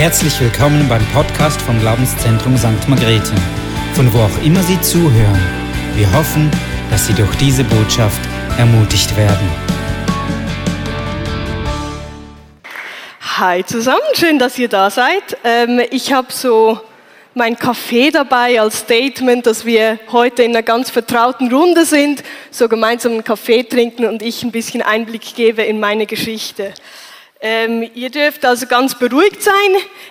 Herzlich willkommen beim Podcast vom Glaubenszentrum St. Margrethe, von wo auch immer Sie zuhören. Wir hoffen, dass Sie durch diese Botschaft ermutigt werden. Hi zusammen, schön, dass ihr da seid. Ähm, ich habe so mein Kaffee dabei als Statement, dass wir heute in einer ganz vertrauten Runde sind, so gemeinsam einen Kaffee trinken und ich ein bisschen Einblick gebe in meine Geschichte. Ähm, ihr dürft also ganz beruhigt sein.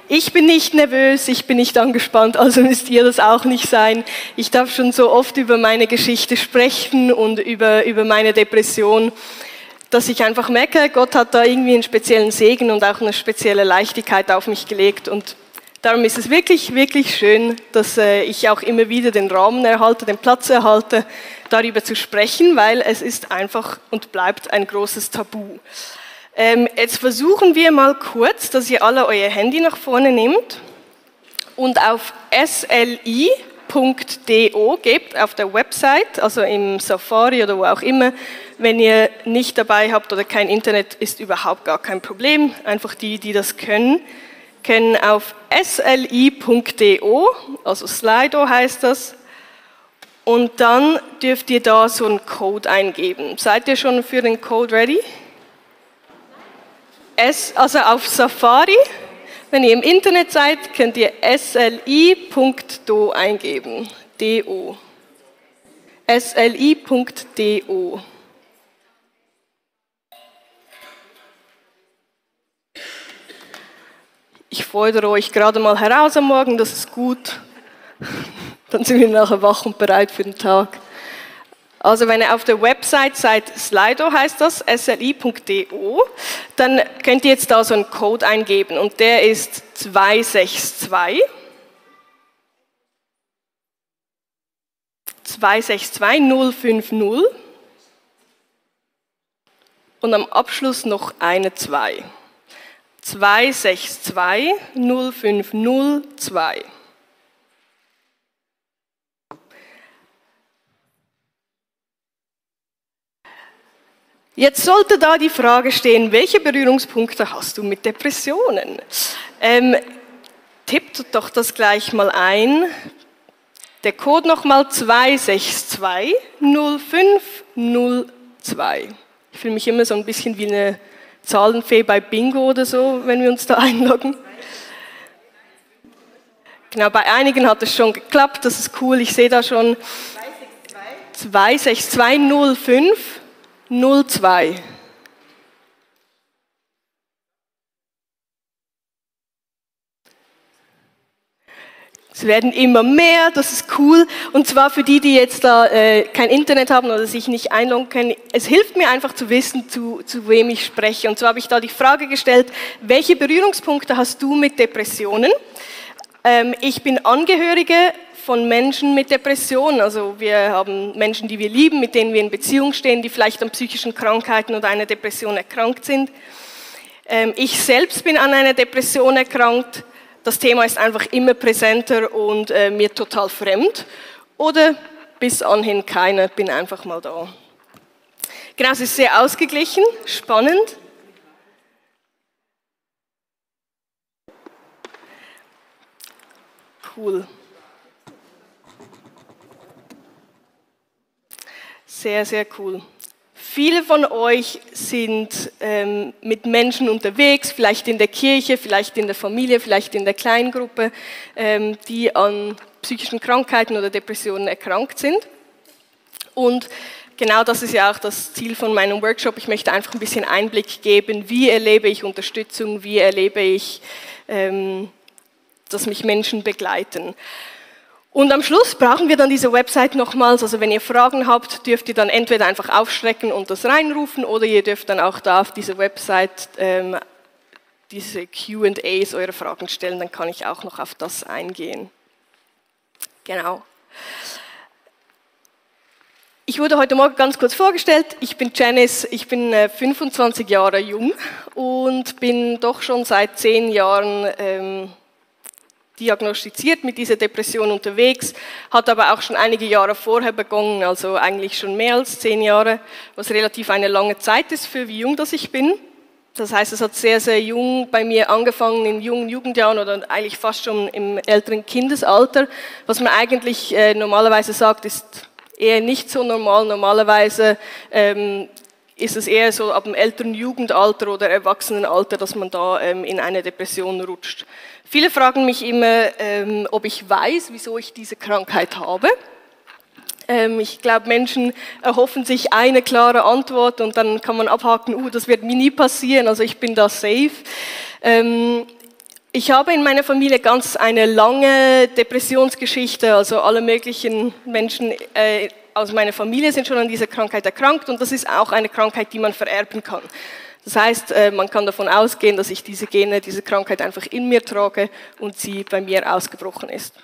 Ich bin nicht nervös, ich bin nicht angespannt, also müsst ihr das auch nicht sein. Ich darf schon so oft über meine Geschichte sprechen und über, über meine Depression, dass ich einfach merke, Gott hat da irgendwie einen speziellen Segen und auch eine spezielle Leichtigkeit auf mich gelegt. Und darum ist es wirklich, wirklich schön, dass äh, ich auch immer wieder den Rahmen erhalte, den Platz erhalte, darüber zu sprechen, weil es ist einfach und bleibt ein großes Tabu. Ähm, jetzt versuchen wir mal kurz, dass ihr alle euer Handy nach vorne nehmt und auf sli.do gebt, auf der Website, also im Safari oder wo auch immer. Wenn ihr nicht dabei habt oder kein Internet, ist überhaupt gar kein Problem. Einfach die, die das können, können auf sli.do, also Slido heißt das, und dann dürft ihr da so einen Code eingeben. Seid ihr schon für den Code ready? S, also auf Safari, wenn ihr im Internet seid, könnt ihr sli.do eingeben. Do. sli.do. Ich fordere euch gerade mal heraus am Morgen, das ist gut. Dann sind wir nachher wach und bereit für den Tag. Also wenn ihr auf der Website seid, Slido heißt das, sli.do, dann könnt ihr jetzt da so einen Code eingeben und der ist 262 262 050 und am Abschluss noch eine 2. 262 050 Jetzt sollte da die Frage stehen, welche Berührungspunkte hast du mit Depressionen? Ähm, tippt doch das gleich mal ein. Der Code nochmal 2620502. Ich fühle mich immer so ein bisschen wie eine Zahlenfee bei Bingo oder so, wenn wir uns da einloggen. Genau, bei einigen hat es schon geklappt, das ist cool, ich sehe da schon 26205 02. Es werden immer mehr, das ist cool. Und zwar für die, die jetzt da äh, kein Internet haben oder sich nicht einloggen können. Es hilft mir einfach zu wissen, zu, zu wem ich spreche. Und zwar habe ich da die Frage gestellt, welche Berührungspunkte hast du mit Depressionen? Ähm, ich bin Angehörige von Menschen mit Depressionen. Also wir haben Menschen, die wir lieben, mit denen wir in Beziehung stehen, die vielleicht an psychischen Krankheiten oder einer Depression erkrankt sind. Ähm, ich selbst bin an einer Depression erkrankt. Das Thema ist einfach immer präsenter und äh, mir total fremd. Oder bis anhin keiner, bin einfach mal da. Genau, es ist sehr ausgeglichen, spannend. Cool. Sehr, sehr cool. Viele von euch sind ähm, mit Menschen unterwegs, vielleicht in der Kirche, vielleicht in der Familie, vielleicht in der Kleingruppe, ähm, die an psychischen Krankheiten oder Depressionen erkrankt sind. Und genau das ist ja auch das Ziel von meinem Workshop. Ich möchte einfach ein bisschen Einblick geben, wie erlebe ich Unterstützung, wie erlebe ich, ähm, dass mich Menschen begleiten. Und am Schluss brauchen wir dann diese Website nochmals. Also wenn ihr Fragen habt, dürft ihr dann entweder einfach aufschrecken und das reinrufen oder ihr dürft dann auch da auf diese Website ähm, diese QAs eure Fragen stellen. Dann kann ich auch noch auf das eingehen. Genau. Ich wurde heute Morgen ganz kurz vorgestellt. Ich bin Janice, ich bin 25 äh, Jahre jung und bin doch schon seit zehn Jahren ähm, diagnostiziert mit dieser Depression unterwegs, hat aber auch schon einige Jahre vorher begonnen, also eigentlich schon mehr als zehn Jahre, was relativ eine lange Zeit ist für wie jung das ich bin. Das heißt, es hat sehr, sehr jung bei mir angefangen, in jungen Jugendjahren oder eigentlich fast schon im älteren Kindesalter. Was man eigentlich äh, normalerweise sagt, ist eher nicht so normal. Normalerweise ähm, ist es eher so ab dem älteren Jugendalter oder Erwachsenenalter, dass man da ähm, in eine Depression rutscht. Viele fragen mich immer, ähm, ob ich weiß, wieso ich diese Krankheit habe. Ähm, ich glaube, Menschen erhoffen sich eine klare Antwort und dann kann man abhaken, uh, das wird mir nie passieren, also ich bin da safe. Ähm, ich habe in meiner Familie ganz eine lange Depressionsgeschichte, also alle möglichen Menschen äh, aus meiner Familie sind schon an dieser Krankheit erkrankt und das ist auch eine Krankheit, die man vererben kann. Das heißt, äh, man kann davon ausgehen, dass ich diese Gene, diese Krankheit einfach in mir trage und sie bei mir ausgebrochen ist.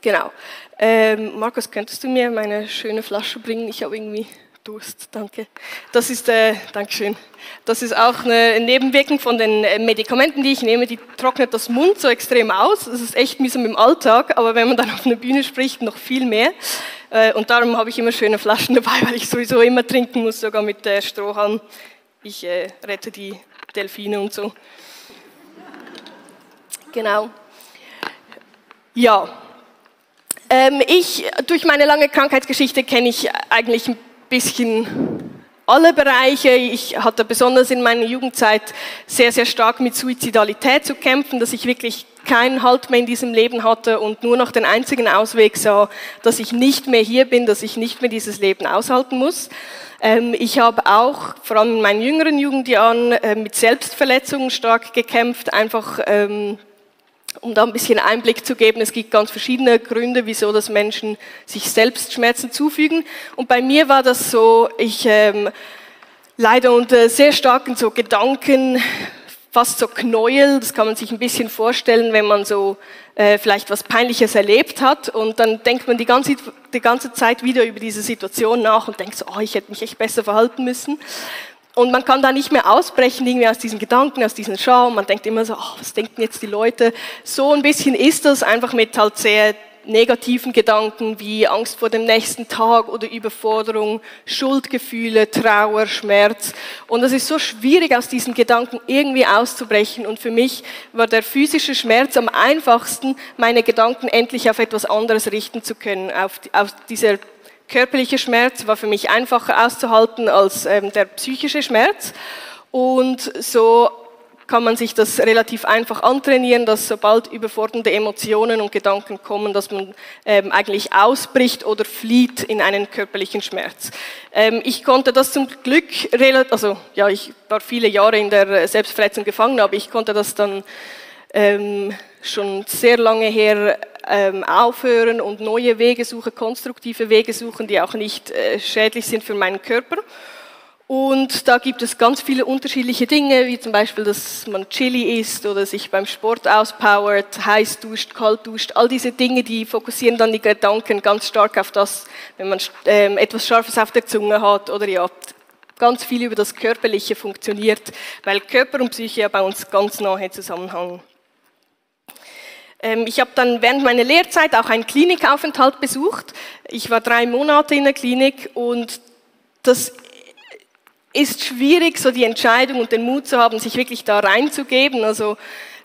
Genau. Ähm, Markus, könntest du mir meine schöne Flasche bringen? Ich habe irgendwie Durst, danke. Das ist, äh, Dankeschön. Das ist auch eine Nebenwirkung von den äh, Medikamenten, die ich nehme. Die trocknet das Mund so extrem aus. Das ist echt mühsam im Alltag, aber wenn man dann auf einer Bühne spricht, noch viel mehr. Äh, und darum habe ich immer schöne Flaschen dabei, weil ich sowieso immer trinken muss, sogar mit der Strohhalm. Ich äh, rette die Delfine und so. Genau. Ja, ähm, ich, durch meine lange Krankheitsgeschichte kenne ich eigentlich ein bisschen alle Bereiche. Ich hatte besonders in meiner Jugendzeit sehr, sehr stark mit Suizidalität zu kämpfen, dass ich wirklich keinen Halt mehr in diesem Leben hatte und nur noch den einzigen Ausweg sah, dass ich nicht mehr hier bin, dass ich nicht mehr dieses Leben aushalten muss. Ähm, ich habe auch, vor allem in meinen jüngeren Jugendjahren, äh, mit Selbstverletzungen stark gekämpft, einfach ähm, um da ein bisschen Einblick zu geben, es gibt ganz verschiedene Gründe, wieso das Menschen sich selbst Schmerzen zufügen. Und bei mir war das so, ich ähm, leide unter sehr starken so Gedanken, fast so Knäuel, das kann man sich ein bisschen vorstellen, wenn man so äh, vielleicht was Peinliches erlebt hat und dann denkt man die ganze, die ganze Zeit wieder über diese Situation nach und denkt so, oh, ich hätte mich echt besser verhalten müssen. Und man kann da nicht mehr ausbrechen, irgendwie aus diesen Gedanken, aus diesen Schaum. Man denkt immer so, oh, was denken jetzt die Leute? So ein bisschen ist das einfach mit halt sehr negativen Gedanken wie Angst vor dem nächsten Tag oder Überforderung, Schuldgefühle, Trauer, Schmerz. Und es ist so schwierig, aus diesen Gedanken irgendwie auszubrechen. Und für mich war der physische Schmerz am einfachsten, meine Gedanken endlich auf etwas anderes richten zu können, auf, auf dieser körperliche Schmerz war für mich einfacher auszuhalten als ähm, der psychische Schmerz. Und so kann man sich das relativ einfach antrainieren, dass sobald überfordernde Emotionen und Gedanken kommen, dass man ähm, eigentlich ausbricht oder flieht in einen körperlichen Schmerz. Ähm, ich konnte das zum Glück, also ja, ich war viele Jahre in der Selbstverletzung gefangen, aber ich konnte das dann ähm, schon sehr lange her ähm, aufhören und neue Wege suchen, konstruktive Wege suchen, die auch nicht äh, schädlich sind für meinen Körper. Und da gibt es ganz viele unterschiedliche Dinge, wie zum Beispiel, dass man Chili isst oder sich beim Sport auspowert, heiß duscht, kalt duscht. All diese Dinge, die fokussieren dann die Gedanken ganz stark auf das, wenn man ähm, etwas Scharfes auf der Zunge hat oder ja, ganz viel über das Körperliche funktioniert, weil Körper und Psyche ja bei uns ganz nahe zusammenhängen. Ähm, ich habe dann während meiner Lehrzeit auch einen Klinikaufenthalt besucht. Ich war drei Monate in der Klinik und das ist schwierig, so die Entscheidung und den Mut zu haben, sich wirklich da reinzugeben. Also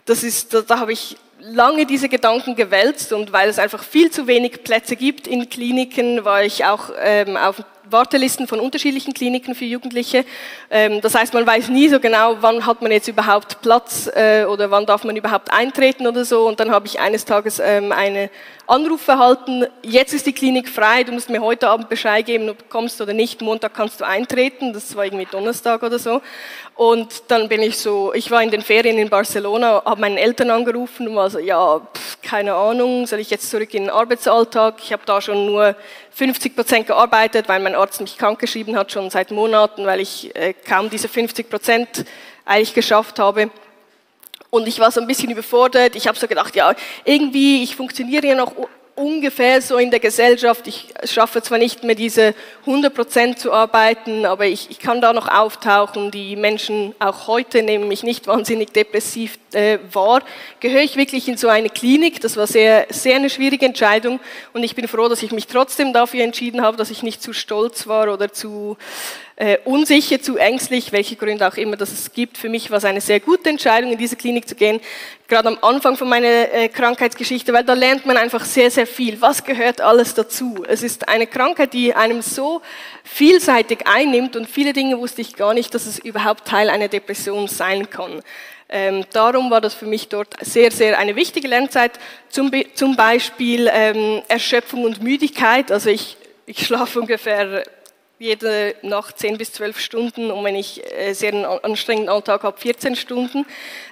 das ist, da, da habe ich lange diese Gedanken gewälzt und weil es einfach viel zu wenig Plätze gibt in Kliniken, war ich auch ähm, auf Wartelisten von unterschiedlichen Kliniken für Jugendliche. Ähm, das heißt, man weiß nie so genau, wann hat man jetzt überhaupt Platz äh, oder wann darf man überhaupt eintreten oder so. Und dann habe ich eines Tages ähm, eine Anruf erhalten, jetzt ist die Klinik frei, du musst mir heute Abend Bescheid geben, ob du kommst oder nicht, Montag kannst du eintreten, das war irgendwie Donnerstag oder so. Und dann bin ich so, ich war in den Ferien in Barcelona, habe meinen Eltern angerufen und war so, ja, pff, keine Ahnung, soll ich jetzt zurück in den Arbeitsalltag? Ich habe da schon nur 50 Prozent gearbeitet, weil mein Arzt mich krankgeschrieben hat, schon seit Monaten, weil ich äh, kaum diese 50 Prozent eigentlich geschafft habe. Und ich war so ein bisschen überfordert. Ich habe so gedacht, ja, irgendwie, ich funktioniere ja noch ungefähr so in der Gesellschaft. Ich schaffe zwar nicht mehr diese 100 Prozent zu arbeiten, aber ich, ich, kann da noch auftauchen. Die Menschen auch heute nehmen mich nicht wahnsinnig depressiv äh, wahr. Gehöre ich wirklich in so eine Klinik? Das war sehr, sehr eine schwierige Entscheidung und ich bin froh, dass ich mich trotzdem dafür entschieden habe, dass ich nicht zu stolz war oder zu äh, unsicher, zu ängstlich, welche Gründe auch immer das es gibt. Für mich war es eine sehr gute Entscheidung, in diese Klinik zu gehen, gerade am Anfang von meiner äh, Krankheitsgeschichte, weil da lernt man einfach sehr, sehr viel. Was gehört alles dazu? Es ist eine Krankheit, die einem so vielseitig einnimmt und viele Dinge wusste ich gar nicht, dass es überhaupt Teil einer Depression sein kann. Ähm, darum war das für mich dort sehr, sehr eine wichtige Lernzeit. Zum, zum Beispiel ähm, Erschöpfung und Müdigkeit. Also ich, ich schlafe ungefähr jede Nacht 10 bis 12 Stunden und wenn ich äh, sehr einen anstrengenden Alltag habe, 14 Stunden.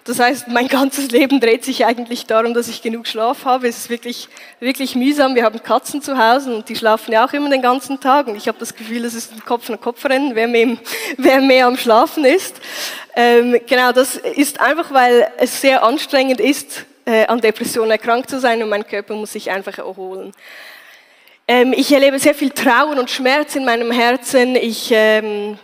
Das heißt, mein ganzes Leben dreht sich eigentlich darum, dass ich genug Schlaf habe. Es ist wirklich, wirklich mühsam. Wir haben Katzen zu Hause und die schlafen ja auch immer den ganzen Tag und ich habe das Gefühl, es ist ein Kopf an Kopf rennen, wer mehr, wer mehr am Schlafen ist. Ähm, genau, das ist einfach, weil es sehr anstrengend ist, äh, an Depressionen erkrankt zu sein und mein Körper muss sich einfach erholen. Ähm, ich erlebe sehr viel Trauer und Schmerz in meinem Herzen. Ich, ähm,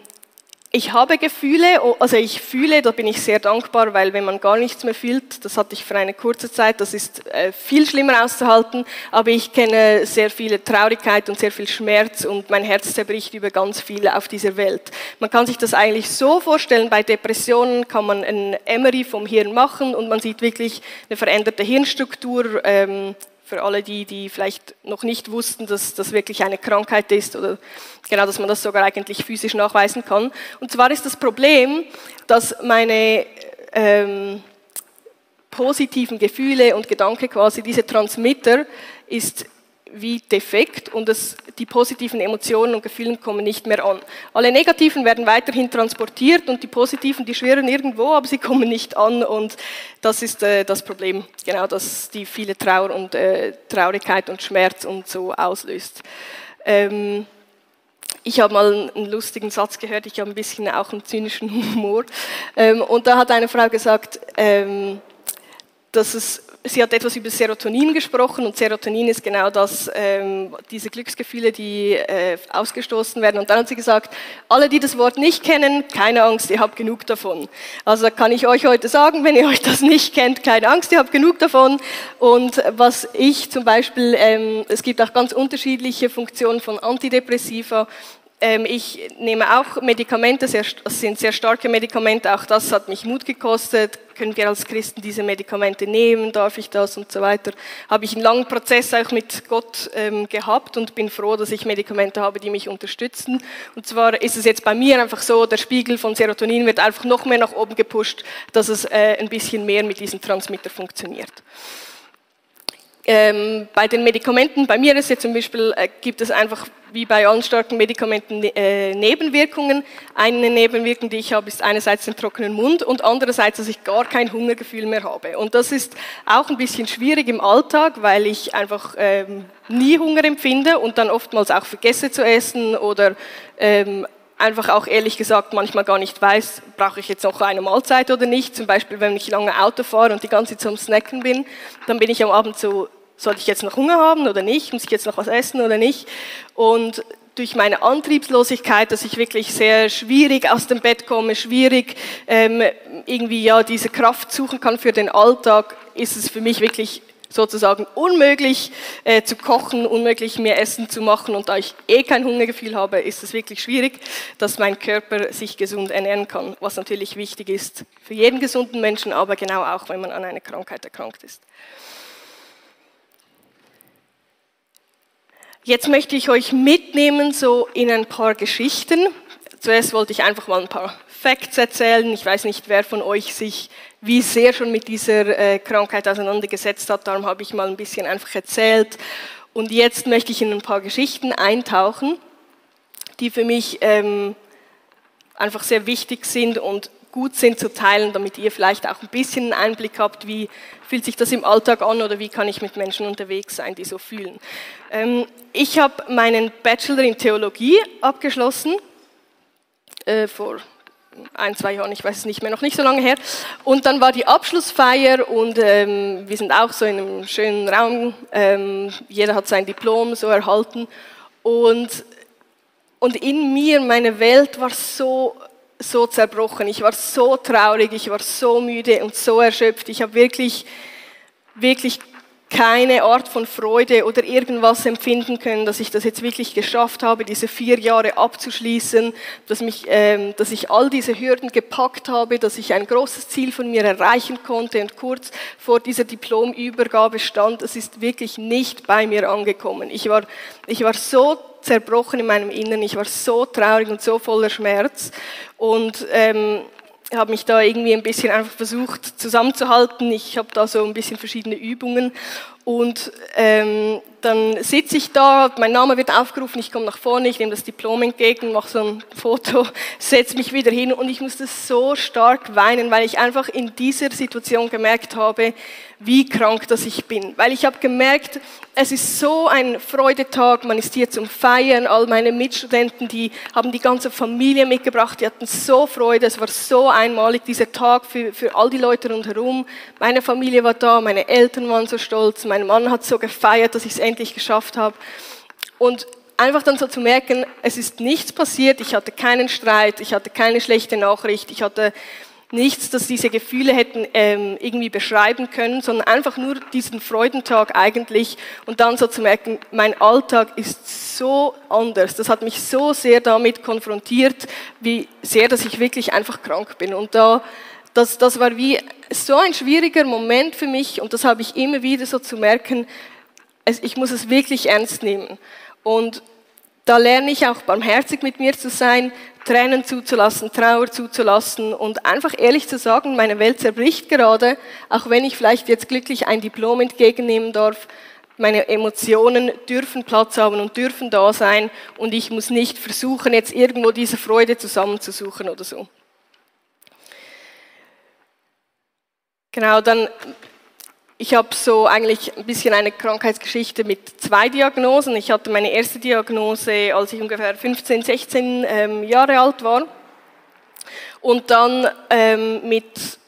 ich habe Gefühle, also ich fühle, da bin ich sehr dankbar, weil wenn man gar nichts mehr fühlt, das hatte ich für eine kurze Zeit, das ist äh, viel schlimmer auszuhalten, aber ich kenne sehr viele Traurigkeit und sehr viel Schmerz und mein Herz zerbricht über ganz viele auf dieser Welt. Man kann sich das eigentlich so vorstellen, bei Depressionen kann man ein Emery vom Hirn machen und man sieht wirklich eine veränderte Hirnstruktur, ähm, für alle die, die vielleicht noch nicht wussten, dass das wirklich eine Krankheit ist oder genau, dass man das sogar eigentlich physisch nachweisen kann. Und zwar ist das Problem, dass meine ähm, positiven Gefühle und Gedanken quasi, diese Transmitter ist wie defekt und es, die positiven Emotionen und Gefühle kommen nicht mehr an. Alle negativen werden weiterhin transportiert und die positiven, die schwirren irgendwo, aber sie kommen nicht an und das ist äh, das Problem, genau, dass die viele Trauer und äh, Traurigkeit und Schmerz und so auslöst. Ähm, ich habe mal einen lustigen Satz gehört, ich habe ein bisschen auch einen zynischen Humor ähm, und da hat eine Frau gesagt, ähm, dass es sie hat etwas über Serotonin gesprochen und Serotonin ist genau das, ähm, diese Glücksgefühle, die äh, ausgestoßen werden. Und dann hat sie gesagt, alle, die das Wort nicht kennen, keine Angst, ihr habt genug davon. Also kann ich euch heute sagen, wenn ihr euch das nicht kennt, keine Angst, ihr habt genug davon. Und was ich zum Beispiel, ähm, es gibt auch ganz unterschiedliche Funktionen von Antidepressiva. Ähm, ich nehme auch Medikamente, das sind sehr starke Medikamente, auch das hat mich Mut gekostet. Können wir als Christen diese Medikamente nehmen? Darf ich das und so weiter? Habe ich einen langen Prozess auch mit Gott ähm, gehabt und bin froh, dass ich Medikamente habe, die mich unterstützen. Und zwar ist es jetzt bei mir einfach so, der Spiegel von Serotonin wird einfach noch mehr nach oben gepusht, dass es äh, ein bisschen mehr mit diesem Transmitter funktioniert. Ähm, bei den Medikamenten, bei mir ist jetzt zum Beispiel, äh, gibt es einfach wie bei allen starken Medikamenten äh, Nebenwirkungen. Eine Nebenwirkung, die ich habe, ist einerseits den trockenen Mund und andererseits, dass ich gar kein Hungergefühl mehr habe. Und das ist auch ein bisschen schwierig im Alltag, weil ich einfach ähm, nie Hunger empfinde und dann oftmals auch vergesse zu essen oder ähm, einfach auch ehrlich gesagt manchmal gar nicht weiß, brauche ich jetzt noch eine Mahlzeit oder nicht. Zum Beispiel, wenn ich lange Auto fahre und die ganze Zeit zum Snacken bin, dann bin ich am Abend so sollte ich jetzt noch Hunger haben oder nicht? Muss ich jetzt noch was essen oder nicht? Und durch meine Antriebslosigkeit, dass ich wirklich sehr schwierig aus dem Bett komme, schwierig ähm, irgendwie ja diese Kraft suchen kann für den Alltag, ist es für mich wirklich sozusagen unmöglich äh, zu kochen, unmöglich mir Essen zu machen und da ich eh kein Hungergefühl habe, ist es wirklich schwierig, dass mein Körper sich gesund ernähren kann, was natürlich wichtig ist für jeden gesunden Menschen, aber genau auch, wenn man an einer Krankheit erkrankt ist. Jetzt möchte ich euch mitnehmen so in ein paar Geschichten. Zuerst wollte ich einfach mal ein paar Facts erzählen. Ich weiß nicht, wer von euch sich wie sehr schon mit dieser äh, Krankheit auseinandergesetzt hat. Darum habe ich mal ein bisschen einfach erzählt. Und jetzt möchte ich in ein paar Geschichten eintauchen, die für mich ähm, einfach sehr wichtig sind und gut sind zu teilen, damit ihr vielleicht auch ein bisschen einen Einblick habt, wie fühlt sich das im Alltag an oder wie kann ich mit Menschen unterwegs sein, die so fühlen. Ähm, ich habe meinen Bachelor in Theologie abgeschlossen äh, vor ein, zwei Jahren, ich weiß es nicht mehr, noch nicht so lange her. Und dann war die Abschlussfeier und ähm, wir sind auch so in einem schönen Raum. Ähm, jeder hat sein Diplom so erhalten. Und, und in mir, meine Welt war so so zerbrochen, ich war so traurig, ich war so müde und so erschöpft. Ich habe wirklich, wirklich keine Art von Freude oder irgendwas empfinden können, dass ich das jetzt wirklich geschafft habe, diese vier Jahre abzuschließen, dass, mich, ähm, dass ich all diese Hürden gepackt habe, dass ich ein großes Ziel von mir erreichen konnte und kurz vor dieser Diplomübergabe stand. Es ist wirklich nicht bei mir angekommen. Ich war, ich war so zerbrochen in meinem Inneren, ich war so traurig und so voller Schmerz und ähm, habe mich da irgendwie ein bisschen einfach versucht zusammenzuhalten. Ich habe da so ein bisschen verschiedene Übungen und ähm, dann sitze ich da, mein Name wird aufgerufen, ich komme nach vorne, ich nehme das Diplom entgegen, mache so ein Foto, setze mich wieder hin und ich musste so stark weinen, weil ich einfach in dieser Situation gemerkt habe, wie krank das ich bin. Weil ich habe gemerkt, es ist so ein Freudetag, man ist hier zum Feiern, all meine Mitstudenten, die haben die ganze Familie mitgebracht, die hatten so Freude, es war so einmalig, dieser Tag für, für all die Leute rundherum. Meine Familie war da, meine Eltern waren so stolz, mein Mann hat so gefeiert, dass ich es endlich geschafft habe. Und einfach dann so zu merken, es ist nichts passiert, ich hatte keinen Streit, ich hatte keine schlechte Nachricht, ich hatte nichts, das diese Gefühle hätten ähm, irgendwie beschreiben können, sondern einfach nur diesen Freudentag eigentlich und dann so zu merken, mein Alltag ist so anders. Das hat mich so sehr damit konfrontiert, wie sehr, dass ich wirklich einfach krank bin. Und da, das, das war wie so ein schwieriger Moment für mich und das habe ich immer wieder so zu merken, ich muss es wirklich ernst nehmen. Und da lerne ich auch barmherzig mit mir zu sein, Tränen zuzulassen, Trauer zuzulassen und einfach ehrlich zu sagen, meine Welt zerbricht gerade, auch wenn ich vielleicht jetzt glücklich ein Diplom entgegennehmen darf. Meine Emotionen dürfen Platz haben und dürfen da sein und ich muss nicht versuchen, jetzt irgendwo diese Freude zusammenzusuchen oder so. Genau, dann ich habe so eigentlich ein bisschen eine Krankheitsgeschichte mit zwei Diagnosen. Ich hatte meine erste Diagnose, als ich ungefähr 15, 16 ähm, Jahre alt war. Und dann ähm, mit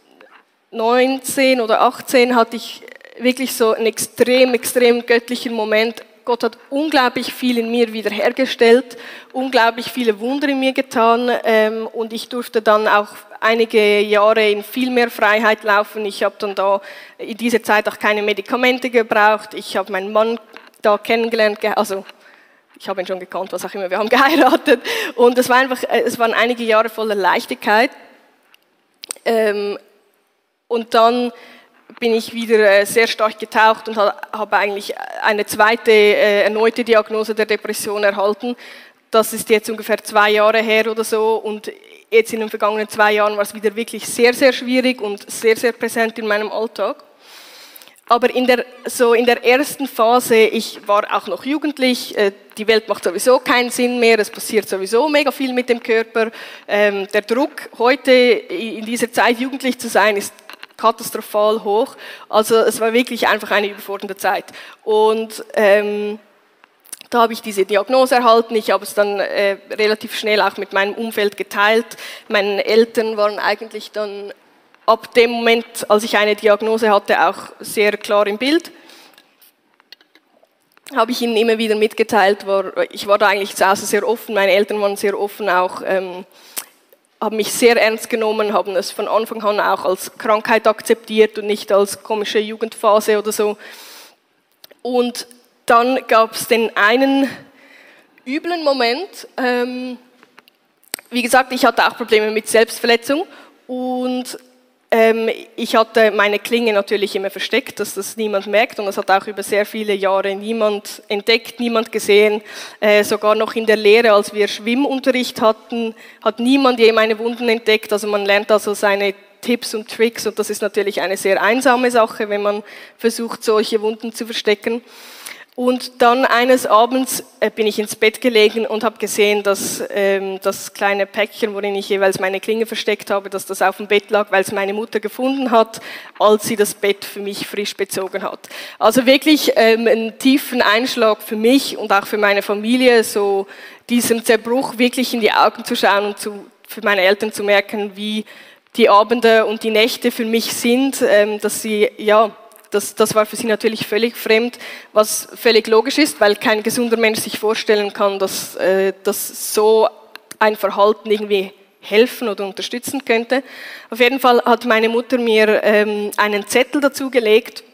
19 oder 18 hatte ich wirklich so einen extrem, extrem göttlichen Moment. Gott hat unglaublich viel in mir wiederhergestellt, unglaublich viele Wunder in mir getan ähm, und ich durfte dann auch einige Jahre in viel mehr Freiheit laufen. Ich habe dann da in dieser Zeit auch keine Medikamente gebraucht. Ich habe meinen Mann da kennengelernt, also ich habe ihn schon gekannt, was auch immer, wir haben geheiratet. Und es, war einfach, äh, es waren einige Jahre voller Leichtigkeit. Ähm, und dann bin ich wieder äh, sehr stark getaucht und habe eigentlich eine zweite äh, erneute Diagnose der Depression erhalten. Das ist jetzt ungefähr zwei Jahre her oder so und jetzt in den vergangenen zwei Jahren war es wieder wirklich sehr, sehr schwierig und sehr, sehr präsent in meinem Alltag. Aber in der, so in der ersten Phase, ich war auch noch jugendlich, äh, die Welt macht sowieso keinen Sinn mehr, es passiert sowieso mega viel mit dem Körper. Ähm, der Druck, heute in dieser Zeit jugendlich zu sein, ist katastrophal hoch. Also es war wirklich einfach eine überfordernde Zeit. Und ähm, da habe ich diese Diagnose erhalten. Ich habe es dann äh, relativ schnell auch mit meinem Umfeld geteilt. Meine Eltern waren eigentlich dann ab dem Moment, als ich eine Diagnose hatte, auch sehr klar im Bild. Habe ich ihnen immer wieder mitgeteilt. War, ich war da eigentlich zu Hause sehr offen. Meine Eltern waren sehr offen auch. Ähm, haben mich sehr ernst genommen, haben es von Anfang an auch als Krankheit akzeptiert und nicht als komische Jugendphase oder so. Und dann gab es den einen üblen Moment. Ähm, wie gesagt, ich hatte auch Probleme mit Selbstverletzung und ich hatte meine Klinge natürlich immer versteckt, dass das niemand merkt und das hat auch über sehr viele Jahre niemand entdeckt, niemand gesehen. Äh, sogar noch in der Lehre, als wir Schwimmunterricht hatten, hat niemand je meine Wunden entdeckt. Also man lernt also seine Tipps und Tricks und das ist natürlich eine sehr einsame Sache, wenn man versucht, solche Wunden zu verstecken. Und dann eines Abends äh, bin ich ins Bett gelegen und habe gesehen, dass ähm, das kleine Päckchen, worin ich jeweils meine Klinge versteckt habe, dass das auf dem Bett lag, weil es meine Mutter gefunden hat, als sie das Bett für mich frisch bezogen hat. Also wirklich ähm, einen tiefen Einschlag für mich und auch für meine Familie, so diesem Zerbruch wirklich in die Augen zu schauen und zu, für meine Eltern zu merken, wie die Abende und die Nächte für mich sind, ähm, dass sie ja das, das war für sie natürlich völlig fremd, was völlig logisch ist, weil kein gesunder Mensch sich vorstellen kann, dass, äh, dass so ein Verhalten irgendwie helfen oder unterstützen könnte. Auf jeden Fall hat meine Mutter mir ähm, einen Zettel dazu gelegt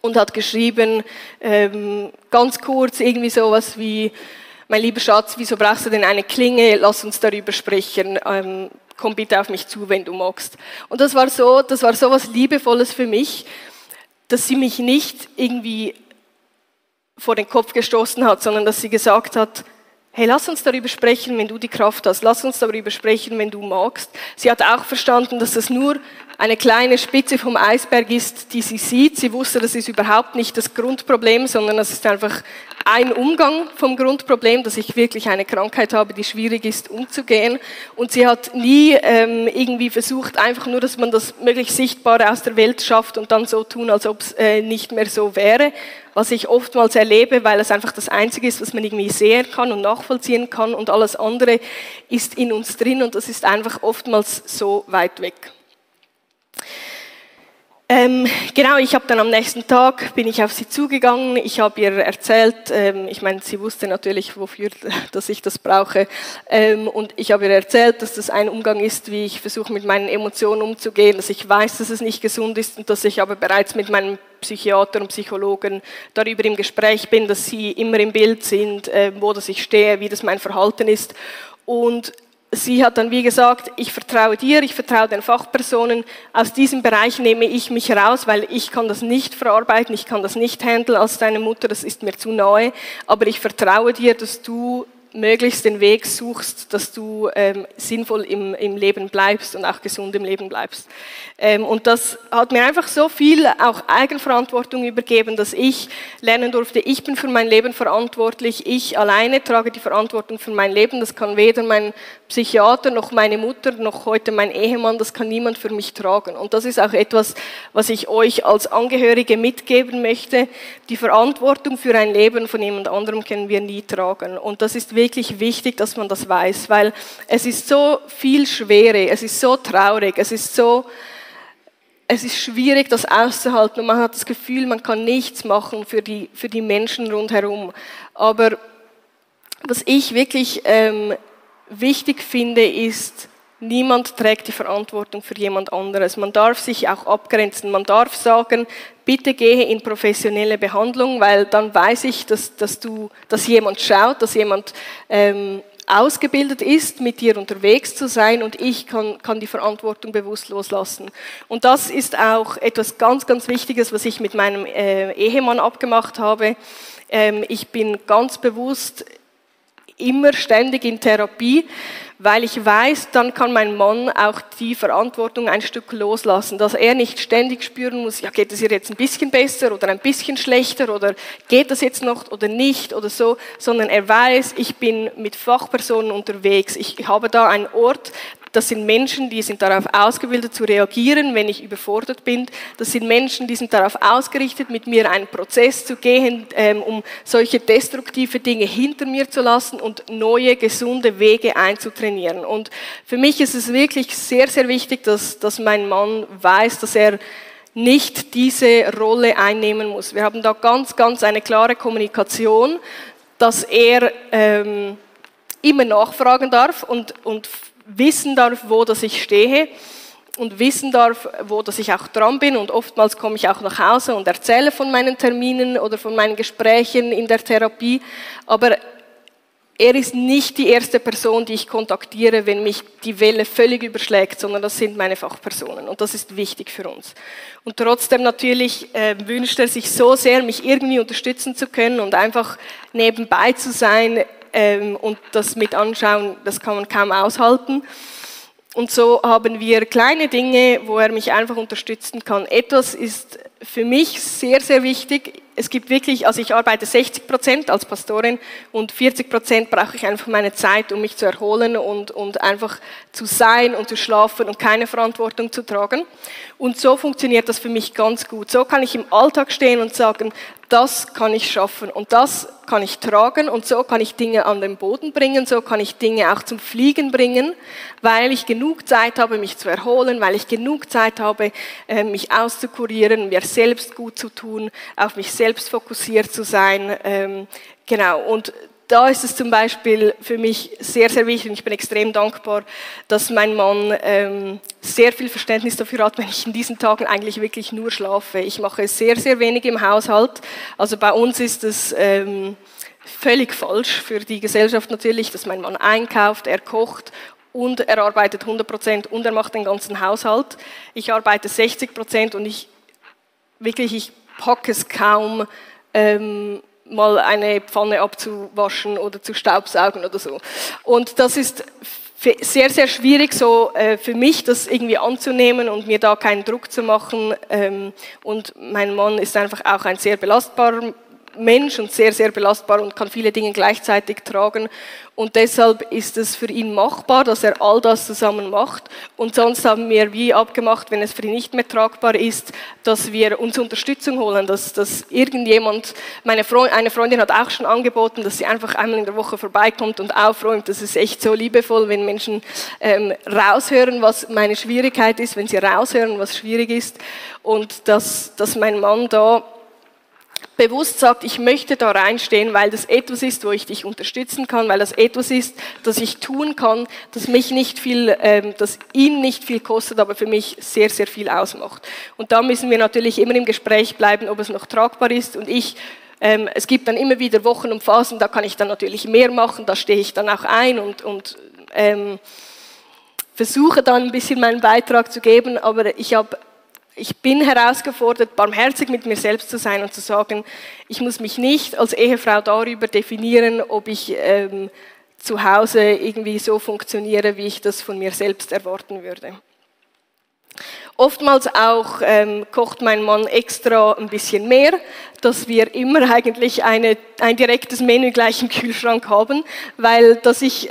und hat geschrieben, ähm, ganz kurz, irgendwie sowas wie, mein lieber Schatz, wieso brauchst du denn eine Klinge? Lass uns darüber sprechen. Ähm, komm bitte auf mich zu, wenn du magst. Und das war so, das war so was Liebevolles für mich, dass sie mich nicht irgendwie vor den Kopf gestoßen hat, sondern dass sie gesagt hat, hey, lass uns darüber sprechen, wenn du die Kraft hast, lass uns darüber sprechen, wenn du magst. Sie hat auch verstanden, dass das nur eine kleine Spitze vom Eisberg ist, die sie sieht. Sie wusste, das ist überhaupt nicht das Grundproblem, sondern das ist einfach ein Umgang vom Grundproblem, dass ich wirklich eine Krankheit habe, die schwierig ist umzugehen. Und sie hat nie ähm, irgendwie versucht, einfach nur, dass man das möglichst Sichtbare aus der Welt schafft und dann so tun, als ob es äh, nicht mehr so wäre. Was ich oftmals erlebe, weil es einfach das Einzige ist, was man irgendwie sehen kann und nachvollziehen kann und alles andere ist in uns drin und das ist einfach oftmals so weit weg. Ähm, genau, ich habe dann am nächsten Tag bin ich auf sie zugegangen. Ich habe ihr erzählt, ähm, ich meine, sie wusste natürlich, wofür, dass ich das brauche. Ähm, und ich habe ihr erzählt, dass das ein Umgang ist, wie ich versuche, mit meinen Emotionen umzugehen, dass ich weiß, dass es nicht gesund ist und dass ich aber bereits mit meinem Psychiater und Psychologen darüber im Gespräch bin, dass sie immer im Bild sind, äh, wo das ich stehe, wie das mein Verhalten ist. Und sie hat dann wie gesagt, ich vertraue dir, ich vertraue den Fachpersonen. Aus diesem Bereich nehme ich mich raus, weil ich kann das nicht verarbeiten, ich kann das nicht handeln als deine Mutter, das ist mir zu nahe. Aber ich vertraue dir, dass du möglichst den Weg suchst, dass du ähm, sinnvoll im, im Leben bleibst und auch gesund im Leben bleibst. Ähm, und das hat mir einfach so viel auch Eigenverantwortung übergeben, dass ich lernen durfte, ich bin für mein Leben verantwortlich, ich alleine trage die Verantwortung für mein Leben, das kann weder mein Psychiater noch meine Mutter noch heute mein Ehemann, das kann niemand für mich tragen. Und das ist auch etwas, was ich euch als Angehörige mitgeben möchte. Die Verantwortung für ein Leben von jemand anderem können wir nie tragen. Und das ist wirklich wichtig, dass man das weiß, weil es ist so viel Schwere, es ist so traurig, es ist so, es ist schwierig, das auszuhalten und man hat das Gefühl, man kann nichts machen für die, für die Menschen rundherum. Aber was ich wirklich ähm, wichtig finde, ist, niemand trägt die Verantwortung für jemand anderes. Man darf sich auch abgrenzen. Man darf sagen, bitte gehe in professionelle Behandlung, weil dann weiß ich, dass, dass, du, dass jemand schaut, dass jemand ähm, ausgebildet ist, mit dir unterwegs zu sein und ich kann, kann die Verantwortung bewusst loslassen. Und das ist auch etwas ganz, ganz Wichtiges, was ich mit meinem äh, Ehemann abgemacht habe. Ähm, ich bin ganz bewusst immer ständig in Therapie, weil ich weiß, dann kann mein Mann auch die Verantwortung ein Stück loslassen, dass er nicht ständig spüren muss, ja, geht es ihr jetzt ein bisschen besser oder ein bisschen schlechter oder geht das jetzt noch oder nicht oder so, sondern er weiß, ich bin mit Fachpersonen unterwegs, ich habe da einen Ort, das sind Menschen, die sind darauf ausgebildet zu reagieren, wenn ich überfordert bin. Das sind Menschen, die sind darauf ausgerichtet, mit mir einen Prozess zu gehen, ähm, um solche destruktive Dinge hinter mir zu lassen und neue, gesunde Wege einzutrainieren. Und für mich ist es wirklich sehr, sehr wichtig, dass, dass mein Mann weiß, dass er nicht diese Rolle einnehmen muss. Wir haben da ganz, ganz eine klare Kommunikation, dass er ähm, immer nachfragen darf und, und wissen darf, wo dass ich stehe und wissen darf, wo dass ich auch dran bin. Und oftmals komme ich auch nach Hause und erzähle von meinen Terminen oder von meinen Gesprächen in der Therapie. Aber er ist nicht die erste Person, die ich kontaktiere, wenn mich die Welle völlig überschlägt, sondern das sind meine Fachpersonen. Und das ist wichtig für uns. Und trotzdem natürlich äh, wünscht er sich so sehr, mich irgendwie unterstützen zu können und einfach nebenbei zu sein, ähm, und das mit anschauen, das kann man kaum aushalten. Und so haben wir kleine Dinge, wo er mich einfach unterstützen kann. Etwas ist für mich sehr, sehr wichtig. Es gibt wirklich, also ich arbeite 60 Prozent als Pastorin und 40 Prozent brauche ich einfach meine Zeit, um mich zu erholen und, und einfach zu sein und zu schlafen und keine Verantwortung zu tragen. Und so funktioniert das für mich ganz gut. So kann ich im Alltag stehen und sagen, das kann ich schaffen und das kann ich tragen und so kann ich Dinge an den Boden bringen, so kann ich Dinge auch zum Fliegen bringen, weil ich genug Zeit habe, mich zu erholen, weil ich genug Zeit habe, äh, mich auszukurieren, mir selbst gut zu tun, auf mich selbst fokussiert zu sein. Ähm, genau, und da ist es zum Beispiel für mich sehr, sehr wichtig und ich bin extrem dankbar, dass mein Mann ähm, sehr viel Verständnis dafür hat, wenn ich in diesen Tagen eigentlich wirklich nur schlafe. Ich mache sehr, sehr wenig im Haushalt. Also bei uns ist es ähm, völlig falsch für die Gesellschaft natürlich, dass mein Mann einkauft, er kocht und er arbeitet 100 Prozent und er macht den ganzen Haushalt. Ich arbeite 60 Prozent und ich wirklich, ich packe es kaum. Ähm, mal eine Pfanne abzuwaschen oder zu staubsaugen oder so. Und das ist sehr, sehr schwierig so äh, für mich, das irgendwie anzunehmen und mir da keinen Druck zu machen. Ähm, und mein Mann ist einfach auch ein sehr belastbarer Mensch und sehr, sehr belastbar und kann viele Dinge gleichzeitig tragen. Und deshalb ist es für ihn machbar, dass er all das zusammen macht. Und sonst haben wir wie abgemacht, wenn es für ihn nicht mehr tragbar ist, dass wir uns Unterstützung holen, dass, dass irgendjemand, meine Freundin, eine Freundin hat auch schon angeboten, dass sie einfach einmal in der Woche vorbeikommt und aufräumt. Das ist echt so liebevoll, wenn Menschen ähm, raushören, was meine Schwierigkeit ist, wenn sie raushören, was schwierig ist. Und dass, dass mein Mann da bewusst sagt, ich möchte da reinstehen, weil das etwas ist, wo ich dich unterstützen kann, weil das etwas ist, das ich tun kann, das mich nicht viel, ähm, das ihn nicht viel kostet, aber für mich sehr, sehr viel ausmacht. Und da müssen wir natürlich immer im Gespräch bleiben, ob es noch tragbar ist. Und ich ähm, es gibt dann immer wieder Wochen und Phasen, da kann ich dann natürlich mehr machen, da stehe ich dann auch ein und, und ähm, versuche dann ein bisschen meinen Beitrag zu geben, aber ich habe ich bin herausgefordert, barmherzig mit mir selbst zu sein und zu sagen, ich muss mich nicht als Ehefrau darüber definieren, ob ich ähm, zu Hause irgendwie so funktioniere, wie ich das von mir selbst erwarten würde. Oftmals auch ähm, kocht mein Mann extra ein bisschen mehr, dass wir immer eigentlich eine, ein direktes Menü gleich im Kühlschrank haben, weil dass ich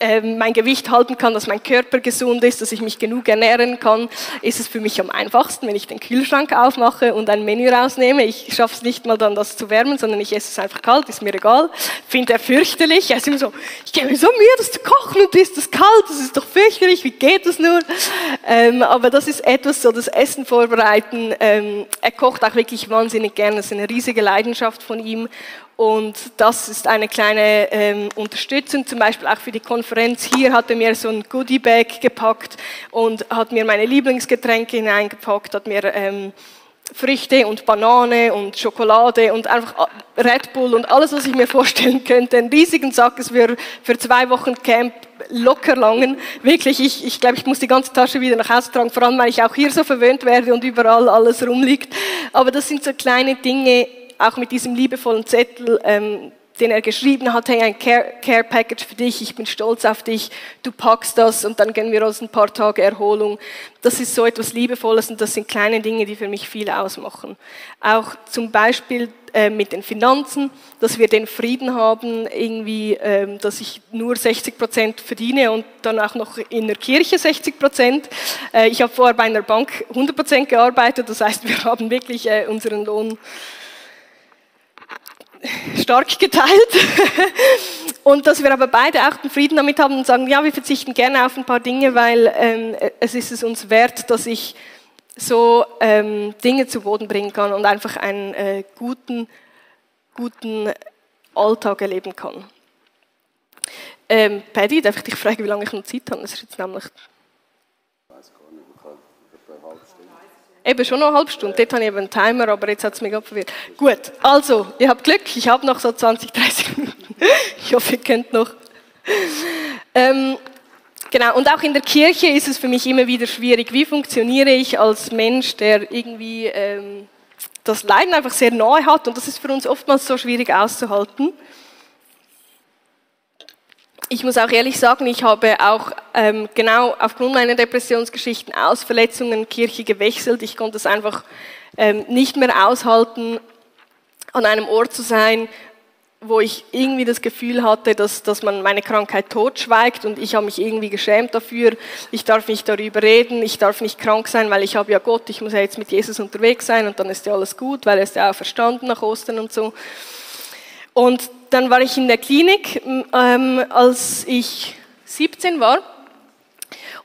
mein Gewicht halten kann, dass mein Körper gesund ist, dass ich mich genug ernähren kann, ist es für mich am einfachsten, wenn ich den Kühlschrank aufmache und ein Menü rausnehme. Ich schaffe es nicht mal dann, das zu wärmen, sondern ich esse es einfach kalt, ist mir egal. Finde er fürchterlich. Er ist immer so, ich gebe mir so Mühe, das zu kochen und du das kalt, das ist doch fürchterlich, wie geht das nur? Ähm, aber das ist etwas so, das Essen vorbereiten. Ähm, er kocht auch wirklich wahnsinnig gerne, das ist eine riesige Leidenschaft von ihm. Und das ist eine kleine ähm, Unterstützung, zum Beispiel auch für die Konferenz. Hier hat er mir so ein Goodie-Bag gepackt und hat mir meine Lieblingsgetränke hineingepackt, hat mir ähm, Früchte und Banane und Schokolade und einfach Red Bull und alles, was ich mir vorstellen könnte. Einen riesigen Sack ist für, für zwei Wochen Camp locker langen. Wirklich, ich, ich glaube, ich muss die ganze Tasche wieder nach Hause tragen, vor allem, weil ich auch hier so verwöhnt werde und überall alles rumliegt. Aber das sind so kleine Dinge, auch mit diesem liebevollen Zettel, ähm, den er geschrieben hat, hey, ein Care, Care, Package für dich, ich bin stolz auf dich, du packst das und dann gehen wir uns ein paar Tage Erholung. Das ist so etwas Liebevolles und das sind kleine Dinge, die für mich viel ausmachen. Auch zum Beispiel äh, mit den Finanzen, dass wir den Frieden haben, irgendwie, äh, dass ich nur 60 Prozent verdiene und dann auch noch in der Kirche 60 Prozent. Äh, ich habe vorher bei einer Bank 100 Prozent gearbeitet, das heißt, wir haben wirklich äh, unseren Lohn stark geteilt. Und dass wir aber beide auch den Frieden damit haben und sagen, ja, wir verzichten gerne auf ein paar Dinge, weil ähm, es ist es uns wert, dass ich so ähm, Dinge zu Boden bringen kann und einfach einen äh, guten, guten Alltag erleben kann. Ähm, Paddy, darf ich dich fragen, wie lange ich noch Zeit habe? Das ist jetzt nämlich Eben schon noch eine halbe Stunde. Dort habe ich eben einen Timer, aber jetzt hat es mich verwirrt. Gut, also, ihr habt Glück. Ich habe noch so 20, 30 Minuten. Ich hoffe, ihr könnt noch. Ähm, genau, und auch in der Kirche ist es für mich immer wieder schwierig. Wie funktioniere ich als Mensch, der irgendwie ähm, das Leiden einfach sehr nahe hat? Und das ist für uns oftmals so schwierig auszuhalten ich muss auch ehrlich sagen, ich habe auch ähm, genau aufgrund meiner Depressionsgeschichten aus Verletzungen Kirche gewechselt. Ich konnte es einfach ähm, nicht mehr aushalten, an einem Ort zu sein, wo ich irgendwie das Gefühl hatte, dass, dass man meine Krankheit totschweigt und ich habe mich irgendwie geschämt dafür. Ich darf nicht darüber reden, ich darf nicht krank sein, weil ich habe ja Gott, ich muss ja jetzt mit Jesus unterwegs sein und dann ist ja alles gut, weil er ist ja auch verstanden nach Ostern und so. Und dann war ich in der Klinik, ähm, als ich 17 war.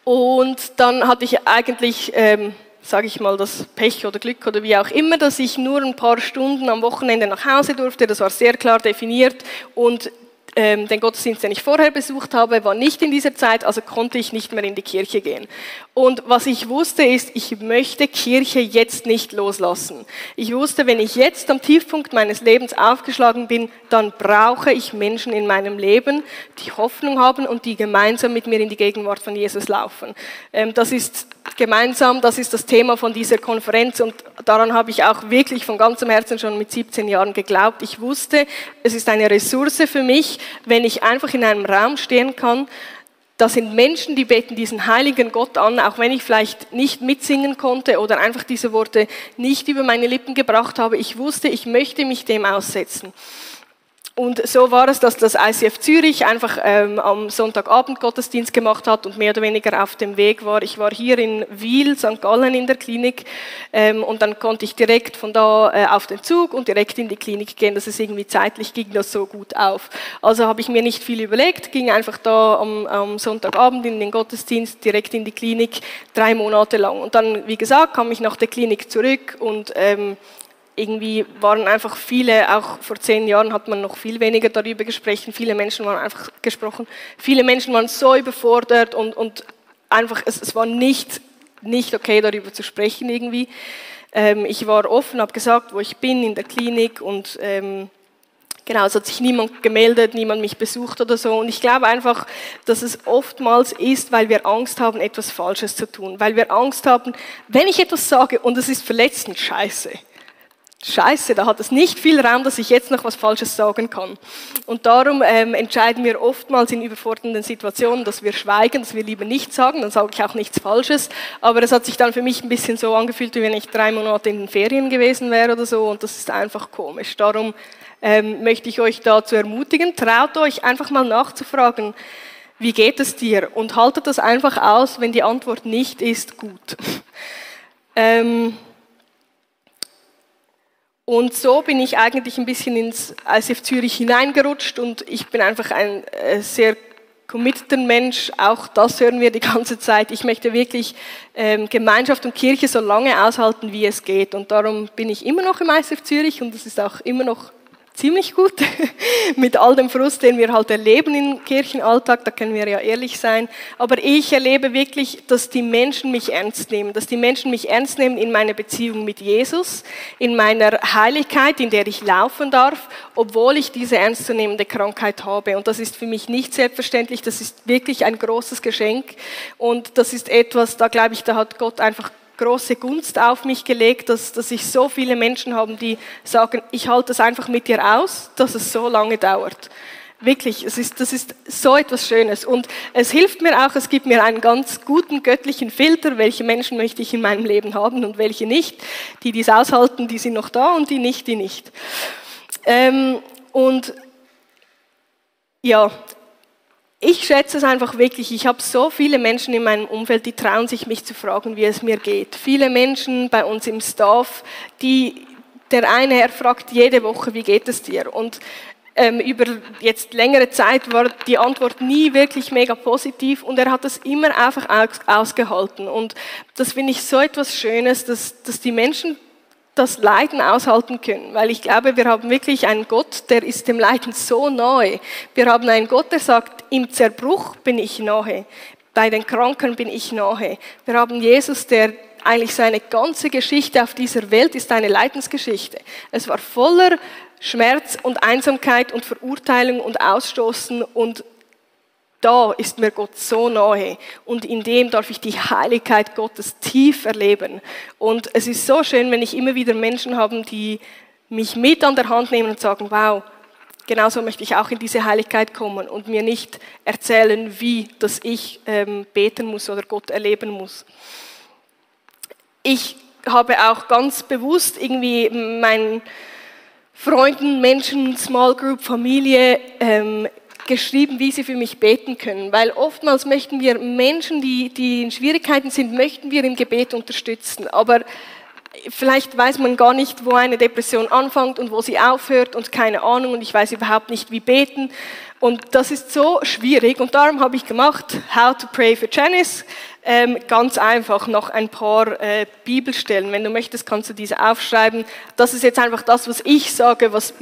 Und dann hatte ich eigentlich, ähm, sage ich mal, das Pech oder Glück oder wie auch immer, dass ich nur ein paar Stunden am Wochenende nach Hause durfte. Das war sehr klar definiert. Und ähm, den Gottesdienst, den ich vorher besucht habe, war nicht in dieser Zeit, also konnte ich nicht mehr in die Kirche gehen. Und was ich wusste ist, ich möchte Kirche jetzt nicht loslassen. Ich wusste, wenn ich jetzt am Tiefpunkt meines Lebens aufgeschlagen bin, dann brauche ich Menschen in meinem Leben, die Hoffnung haben und die gemeinsam mit mir in die Gegenwart von Jesus laufen. Ähm, das ist gemeinsam, das ist das Thema von dieser Konferenz und daran habe ich auch wirklich von ganzem Herzen schon mit 17 Jahren geglaubt. Ich wusste, es ist eine Ressource für mich, wenn ich einfach in einem Raum stehen kann. Da sind Menschen, die beten diesen heiligen Gott an, auch wenn ich vielleicht nicht mitsingen konnte oder einfach diese Worte nicht über meine Lippen gebracht habe. Ich wusste, ich möchte mich dem aussetzen. Und so war es, dass das ICF Zürich einfach ähm, am Sonntagabend Gottesdienst gemacht hat und mehr oder weniger auf dem Weg war. Ich war hier in Wiel, St. Gallen in der Klinik ähm, und dann konnte ich direkt von da äh, auf den Zug und direkt in die Klinik gehen. Das ist irgendwie zeitlich ging das so gut auf. Also habe ich mir nicht viel überlegt, ging einfach da am, am Sonntagabend in den Gottesdienst direkt in die Klinik drei Monate lang. Und dann, wie gesagt, kam ich nach der Klinik zurück und ähm, irgendwie waren einfach viele, auch vor zehn Jahren hat man noch viel weniger darüber gesprochen, viele Menschen waren einfach gesprochen, viele Menschen waren so überfordert und, und einfach, es, es war nicht, nicht okay, darüber zu sprechen irgendwie. Ähm, ich war offen, habe gesagt, wo ich bin, in der Klinik und ähm, genau, es hat sich niemand gemeldet, niemand mich besucht oder so. Und ich glaube einfach, dass es oftmals ist, weil wir Angst haben, etwas Falsches zu tun, weil wir Angst haben, wenn ich etwas sage und es ist verletzend, scheiße Scheiße, da hat es nicht viel Raum, dass ich jetzt noch was Falsches sagen kann. Und darum ähm, entscheiden wir oftmals in überfordernden Situationen, dass wir schweigen, dass wir lieber nichts sagen, dann sage ich auch nichts Falsches. Aber es hat sich dann für mich ein bisschen so angefühlt, wie wenn ich drei Monate in den Ferien gewesen wäre oder so. Und das ist einfach komisch. Darum ähm, möchte ich euch dazu ermutigen, traut euch einfach mal nachzufragen, wie geht es dir? Und haltet das einfach aus, wenn die Antwort nicht ist, gut. ähm, und so bin ich eigentlich ein bisschen ins ICF Zürich hineingerutscht und ich bin einfach ein äh, sehr committeder Mensch. Auch das hören wir die ganze Zeit. Ich möchte wirklich ähm, Gemeinschaft und Kirche so lange aushalten, wie es geht. Und darum bin ich immer noch im ICF Zürich und das ist auch immer noch ziemlich gut mit all dem Frust, den wir halt erleben im Kirchenalltag, da können wir ja ehrlich sein. Aber ich erlebe wirklich, dass die Menschen mich ernst nehmen, dass die Menschen mich ernst nehmen in meiner Beziehung mit Jesus, in meiner Heiligkeit, in der ich laufen darf, obwohl ich diese ernstzunehmende Krankheit habe. Und das ist für mich nicht selbstverständlich, das ist wirklich ein großes Geschenk. Und das ist etwas, da glaube ich, da hat Gott einfach große Gunst auf mich gelegt, dass, dass ich so viele Menschen habe, die sagen, ich halte es einfach mit dir aus, dass es so lange dauert. Wirklich, es ist, das ist so etwas Schönes. Und es hilft mir auch, es gibt mir einen ganz guten göttlichen Filter, welche Menschen möchte ich in meinem Leben haben und welche nicht. Die, die es aushalten, die sind noch da und die nicht, die nicht. Ähm, und ja, ich schätze es einfach wirklich. Ich habe so viele Menschen in meinem Umfeld, die trauen sich, mich zu fragen, wie es mir geht. Viele Menschen bei uns im Staff, die der eine Herr fragt jede Woche, wie geht es dir? Und ähm, über jetzt längere Zeit war die Antwort nie wirklich mega positiv und er hat das immer einfach ausgehalten. Und das finde ich so etwas Schönes, dass, dass die Menschen das Leiden aushalten können, weil ich glaube, wir haben wirklich einen Gott, der ist dem Leiden so nahe. Wir haben einen Gott, der sagt, im Zerbruch bin ich nahe, bei den Kranken bin ich nahe. Wir haben Jesus, der eigentlich seine ganze Geschichte auf dieser Welt ist eine Leidensgeschichte. Es war voller Schmerz und Einsamkeit und Verurteilung und Ausstoßen und da ist mir Gott so nahe und in dem darf ich die Heiligkeit Gottes tief erleben. Und es ist so schön, wenn ich immer wieder Menschen habe, die mich mit an der Hand nehmen und sagen, wow, genauso möchte ich auch in diese Heiligkeit kommen und mir nicht erzählen, wie, dass ich ähm, beten muss oder Gott erleben muss. Ich habe auch ganz bewusst irgendwie meinen Freunden, Menschen, Small Group, Familie ähm, geschrieben, wie sie für mich beten können. Weil oftmals möchten wir Menschen, die, die in Schwierigkeiten sind, möchten wir im Gebet unterstützen. Aber vielleicht weiß man gar nicht, wo eine Depression anfängt und wo sie aufhört und keine Ahnung und ich weiß überhaupt nicht, wie beten. Und das ist so schwierig und darum habe ich gemacht, How to Pray for Janice. Ähm, ganz einfach noch ein paar äh, Bibelstellen. Wenn du möchtest, kannst du diese aufschreiben. Das ist jetzt einfach das, was ich sage, was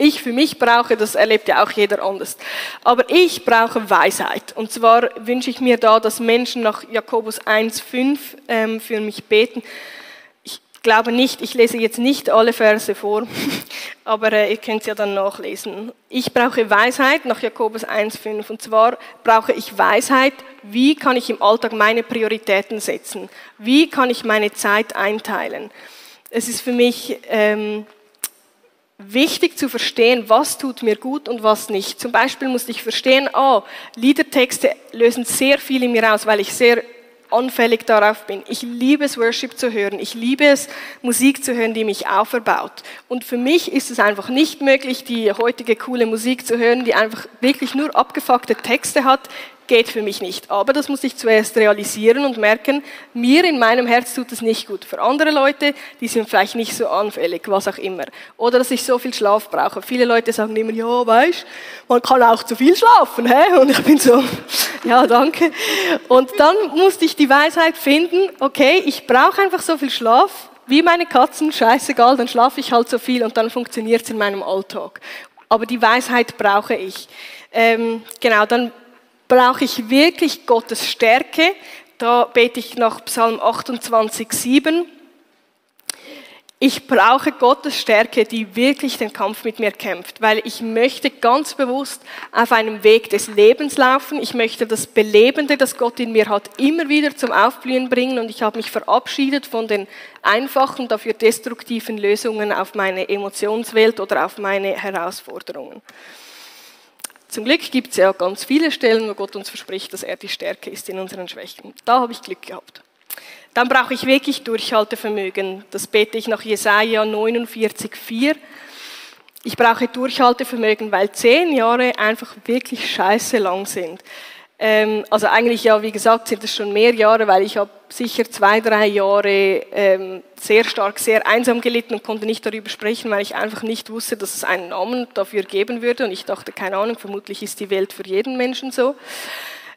ich für mich brauche, das erlebt ja auch jeder anders. Aber ich brauche Weisheit. Und zwar wünsche ich mir da, dass Menschen nach Jakobus 1,5 ähm, für mich beten. Ich glaube nicht, ich lese jetzt nicht alle Verse vor, aber äh, ihr könnt es ja dann nachlesen. Ich brauche Weisheit nach Jakobus 1,5. Und zwar brauche ich Weisheit, wie kann ich im Alltag meine Prioritäten setzen? Wie kann ich meine Zeit einteilen? Es ist für mich... Ähm, wichtig zu verstehen, was tut mir gut und was nicht. Zum Beispiel musste ich verstehen, oh, Liedertexte lösen sehr viel in mir aus, weil ich sehr anfällig darauf bin. Ich liebe es, Worship zu hören. Ich liebe es, Musik zu hören, die mich auferbaut. Und für mich ist es einfach nicht möglich, die heutige coole Musik zu hören, die einfach wirklich nur abgefuckte Texte hat, geht für mich nicht. Aber das muss ich zuerst realisieren und merken, mir in meinem Herz tut es nicht gut. Für andere Leute, die sind vielleicht nicht so anfällig, was auch immer. Oder dass ich so viel Schlaf brauche. Viele Leute sagen immer, ja, weißt, man kann auch zu viel schlafen, hä? Und ich bin so, ja, danke. Und dann musste ich die Weisheit finden, okay, ich brauche einfach so viel Schlaf, wie meine Katzen, scheißegal, dann schlafe ich halt so viel und dann funktioniert es in meinem Alltag. Aber die Weisheit brauche ich. Ähm, genau, dann brauche ich wirklich Gottes Stärke. Da bete ich nach Psalm 28, 7. Ich brauche Gottes Stärke, die wirklich den Kampf mit mir kämpft, weil ich möchte ganz bewusst auf einem Weg des Lebens laufen. Ich möchte das Belebende, das Gott in mir hat, immer wieder zum Aufblühen bringen und ich habe mich verabschiedet von den einfachen, dafür destruktiven Lösungen auf meine Emotionswelt oder auf meine Herausforderungen. Zum Glück gibt es ja ganz viele Stellen, wo Gott uns verspricht, dass er die Stärke ist in unseren Schwächen. Da habe ich Glück gehabt. Dann brauche ich wirklich Durchhaltevermögen. Das bete ich nach Jesaja 49,4. Ich brauche Durchhaltevermögen, weil zehn Jahre einfach wirklich scheiße lang sind. Ähm, also eigentlich ja, wie gesagt, sind es schon mehr Jahre, weil ich habe sicher zwei, drei Jahre ähm, sehr stark, sehr einsam gelitten und konnte nicht darüber sprechen, weil ich einfach nicht wusste, dass es einen Namen dafür geben würde. Und ich dachte, keine Ahnung, vermutlich ist die Welt für jeden Menschen so.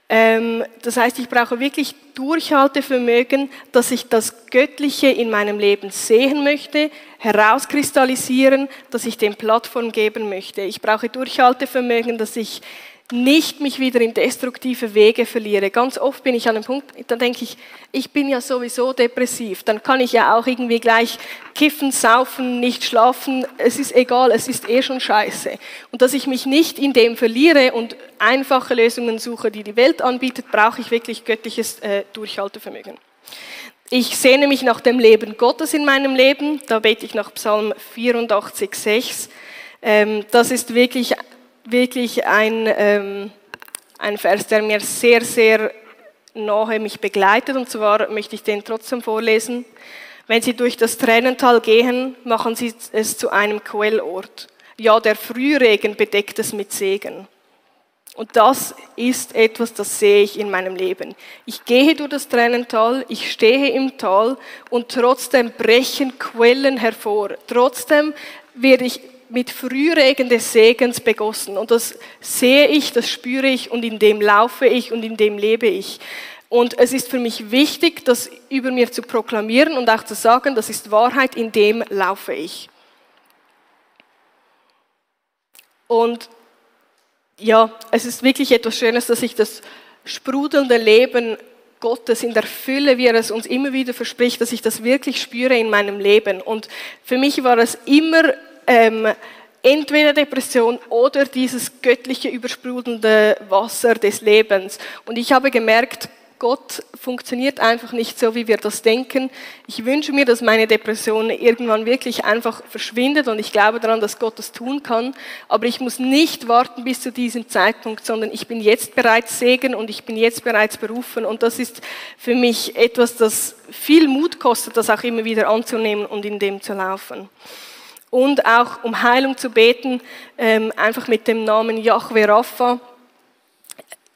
Ähm, das heißt, ich brauche wirklich Durchhaltevermögen, dass ich das Göttliche in meinem Leben sehen möchte, herauskristallisieren, dass ich dem Plattform geben möchte. Ich brauche Durchhaltevermögen, dass ich nicht mich wieder in destruktive Wege verliere. Ganz oft bin ich an einem Punkt, da denke ich, ich bin ja sowieso depressiv. Dann kann ich ja auch irgendwie gleich kiffen, saufen, nicht schlafen. Es ist egal, es ist eh schon scheiße. Und dass ich mich nicht in dem verliere und einfache Lösungen suche, die die Welt anbietet, brauche ich wirklich göttliches äh, Durchhaltevermögen. Ich sehne mich nach dem Leben Gottes in meinem Leben. Da bete ich nach Psalm 84, 6. Ähm, das ist wirklich wirklich ein, ähm, ein Vers, der mir sehr, sehr nahe mich begleitet. Und zwar möchte ich den trotzdem vorlesen. Wenn Sie durch das Tränental gehen, machen Sie es zu einem Quellort. Ja, der Frühregen bedeckt es mit Segen. Und das ist etwas, das sehe ich in meinem Leben. Ich gehe durch das Tränental, ich stehe im Tal und trotzdem brechen Quellen hervor. Trotzdem werde ich mit Frühregen des Segens begossen. Und das sehe ich, das spüre ich und in dem laufe ich und in dem lebe ich. Und es ist für mich wichtig, das über mir zu proklamieren und auch zu sagen, das ist Wahrheit, in dem laufe ich. Und ja, es ist wirklich etwas Schönes, dass ich das sprudelnde Leben Gottes in der Fülle, wie er es uns immer wieder verspricht, dass ich das wirklich spüre in meinem Leben. Und für mich war es immer ähm, entweder Depression oder dieses göttliche übersprudelnde Wasser des Lebens. Und ich habe gemerkt, Gott funktioniert einfach nicht so, wie wir das denken. Ich wünsche mir, dass meine Depression irgendwann wirklich einfach verschwindet und ich glaube daran, dass Gott das tun kann. Aber ich muss nicht warten bis zu diesem Zeitpunkt, sondern ich bin jetzt bereits Segen und ich bin jetzt bereits berufen. Und das ist für mich etwas, das viel Mut kostet, das auch immer wieder anzunehmen und in dem zu laufen und auch um Heilung zu beten, ähm, einfach mit dem Namen Yahweh Rapha.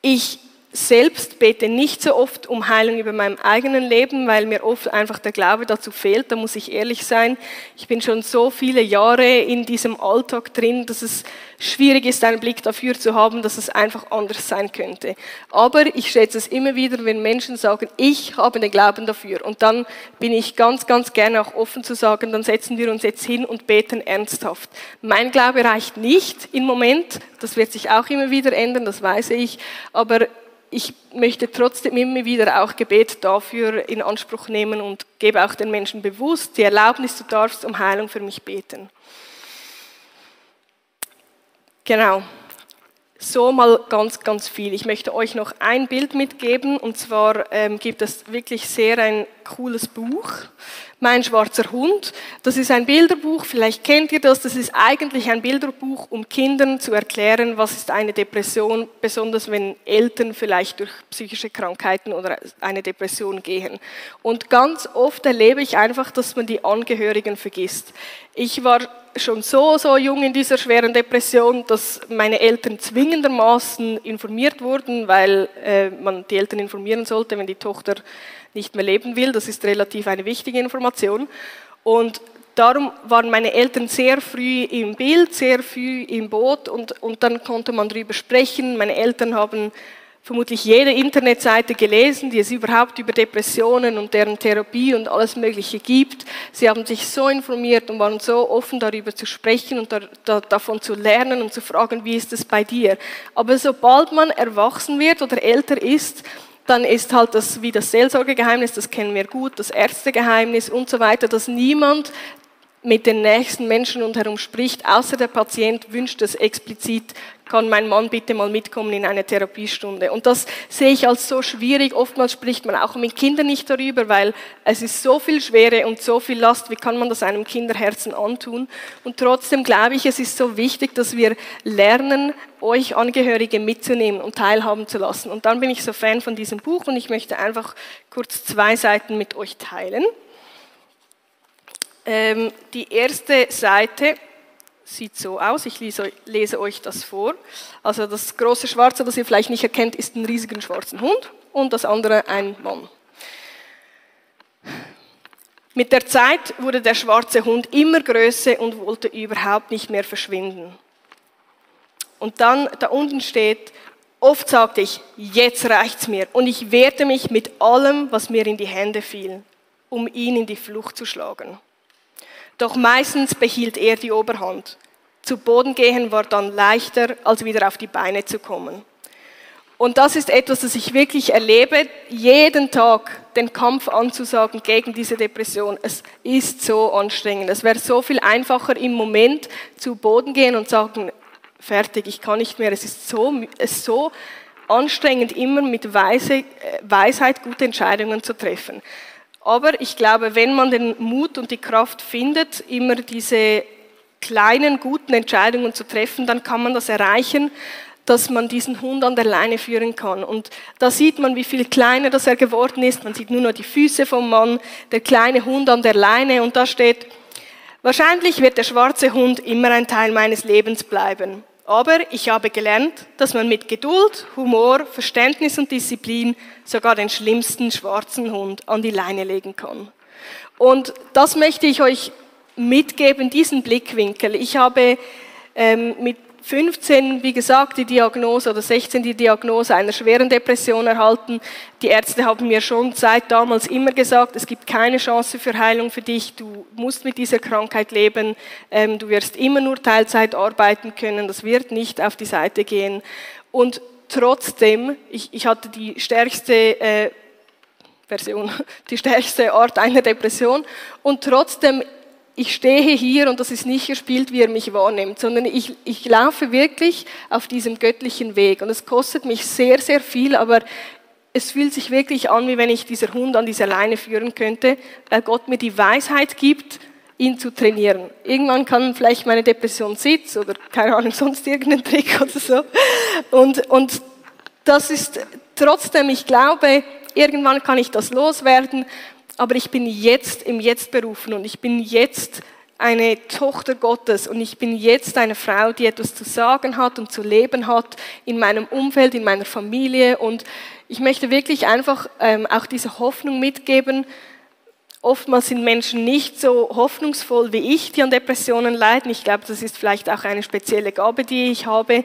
Ich selbst bete nicht so oft um Heilung über meinem eigenen Leben, weil mir oft einfach der Glaube dazu fehlt. Da muss ich ehrlich sein. Ich bin schon so viele Jahre in diesem Alltag drin, dass es schwierig ist, einen Blick dafür zu haben, dass es einfach anders sein könnte. Aber ich schätze es immer wieder, wenn Menschen sagen, ich habe den Glauben dafür. Und dann bin ich ganz, ganz gerne auch offen zu sagen, dann setzen wir uns jetzt hin und beten ernsthaft. Mein Glaube reicht nicht im Moment. Das wird sich auch immer wieder ändern, das weiß ich. Aber ich möchte trotzdem immer wieder auch Gebet dafür in Anspruch nehmen und gebe auch den Menschen bewusst die Erlaubnis, du darfst um Heilung für mich beten. Genau. So mal ganz, ganz viel. Ich möchte euch noch ein Bild mitgeben und zwar ähm, gibt es wirklich sehr ein cooles Buch. Mein schwarzer Hund. Das ist ein Bilderbuch, vielleicht kennt ihr das. Das ist eigentlich ein Bilderbuch, um Kindern zu erklären, was ist eine Depression, besonders wenn Eltern vielleicht durch psychische Krankheiten oder eine Depression gehen. Und ganz oft erlebe ich einfach, dass man die Angehörigen vergisst. Ich war schon so, so jung in dieser schweren Depression, dass meine Eltern zwingendermaßen informiert wurden, weil äh, man die Eltern informieren sollte, wenn die Tochter nicht mehr leben will. Das ist relativ eine wichtige Information. Und darum waren meine Eltern sehr früh im Bild, sehr früh im Boot und, und dann konnte man darüber sprechen. Meine Eltern haben vermutlich jede Internetseite gelesen, die es überhaupt über Depressionen und deren Therapie und alles Mögliche gibt. Sie haben sich so informiert und waren so offen darüber zu sprechen und da, da, davon zu lernen und zu fragen, wie ist es bei dir. Aber sobald man erwachsen wird oder älter ist, dann ist halt das wie das Seelsorgegeheimnis, das kennen wir gut, das Ärztegeheimnis und so weiter, dass niemand mit den nächsten Menschen rundherum spricht, außer der Patient wünscht es explizit, kann mein Mann bitte mal mitkommen in eine Therapiestunde. Und das sehe ich als so schwierig. Oftmals spricht man auch mit Kindern nicht darüber, weil es ist so viel Schwere und so viel Last. Wie kann man das einem Kinderherzen antun? Und trotzdem glaube ich, es ist so wichtig, dass wir lernen, euch Angehörige mitzunehmen und teilhaben zu lassen. Und dann bin ich so Fan von diesem Buch und ich möchte einfach kurz zwei Seiten mit euch teilen. Ähm, die erste Seite sieht so aus. Ich lese, lese, euch das vor. Also das große Schwarze, das ihr vielleicht nicht erkennt, ist ein riesiger schwarzer Hund und das andere ein Mann. Mit der Zeit wurde der schwarze Hund immer größer und wollte überhaupt nicht mehr verschwinden. Und dann da unten steht, oft sagte ich, jetzt reicht's mir und ich wehrte mich mit allem, was mir in die Hände fiel, um ihn in die Flucht zu schlagen. Doch meistens behielt er die Oberhand. Zu Boden gehen war dann leichter, als wieder auf die Beine zu kommen. Und das ist etwas, das ich wirklich erlebe, jeden Tag den Kampf anzusagen gegen diese Depression. Es ist so anstrengend. Es wäre so viel einfacher im Moment zu Boden gehen und sagen, fertig, ich kann nicht mehr. Es ist so, es ist so anstrengend, immer mit Weise, äh, Weisheit gute Entscheidungen zu treffen. Aber ich glaube, wenn man den Mut und die Kraft findet, immer diese kleinen, guten Entscheidungen zu treffen, dann kann man das erreichen, dass man diesen Hund an der Leine führen kann. Und da sieht man, wie viel kleiner das er geworden ist. Man sieht nur noch die Füße vom Mann, der kleine Hund an der Leine und da steht, wahrscheinlich wird der schwarze Hund immer ein Teil meines Lebens bleiben. Aber ich habe gelernt, dass man mit Geduld, Humor, Verständnis und Disziplin sogar den schlimmsten schwarzen Hund an die Leine legen kann. Und das möchte ich euch mitgeben, diesen Blickwinkel. Ich habe ähm, mit 15, wie gesagt, die Diagnose oder 16 die Diagnose einer schweren Depression erhalten. Die Ärzte haben mir schon seit damals immer gesagt, es gibt keine Chance für Heilung für dich, du musst mit dieser Krankheit leben, ähm, du wirst immer nur Teilzeit arbeiten können, das wird nicht auf die Seite gehen. Und trotzdem, ich, ich hatte die stärkste äh, Version, die stärkste Art einer Depression und trotzdem ich stehe hier und das ist nicht gespielt, wie er mich wahrnimmt, sondern ich, ich laufe wirklich auf diesem göttlichen Weg. Und es kostet mich sehr, sehr viel, aber es fühlt sich wirklich an, wie wenn ich dieser Hund an dieser Leine führen könnte, weil Gott mir die Weisheit gibt, ihn zu trainieren. Irgendwann kann vielleicht meine Depression sitzen oder keine Ahnung, sonst irgendein Trick oder so. Und, und das ist trotzdem, ich glaube, irgendwann kann ich das loswerden aber ich bin jetzt im Jetzt berufen und ich bin jetzt eine Tochter Gottes und ich bin jetzt eine Frau, die etwas zu sagen hat und zu leben hat in meinem Umfeld, in meiner Familie. Und ich möchte wirklich einfach ähm, auch diese Hoffnung mitgeben. Oftmals sind Menschen nicht so hoffnungsvoll wie ich, die an Depressionen leiden. Ich glaube, das ist vielleicht auch eine spezielle Gabe, die ich habe.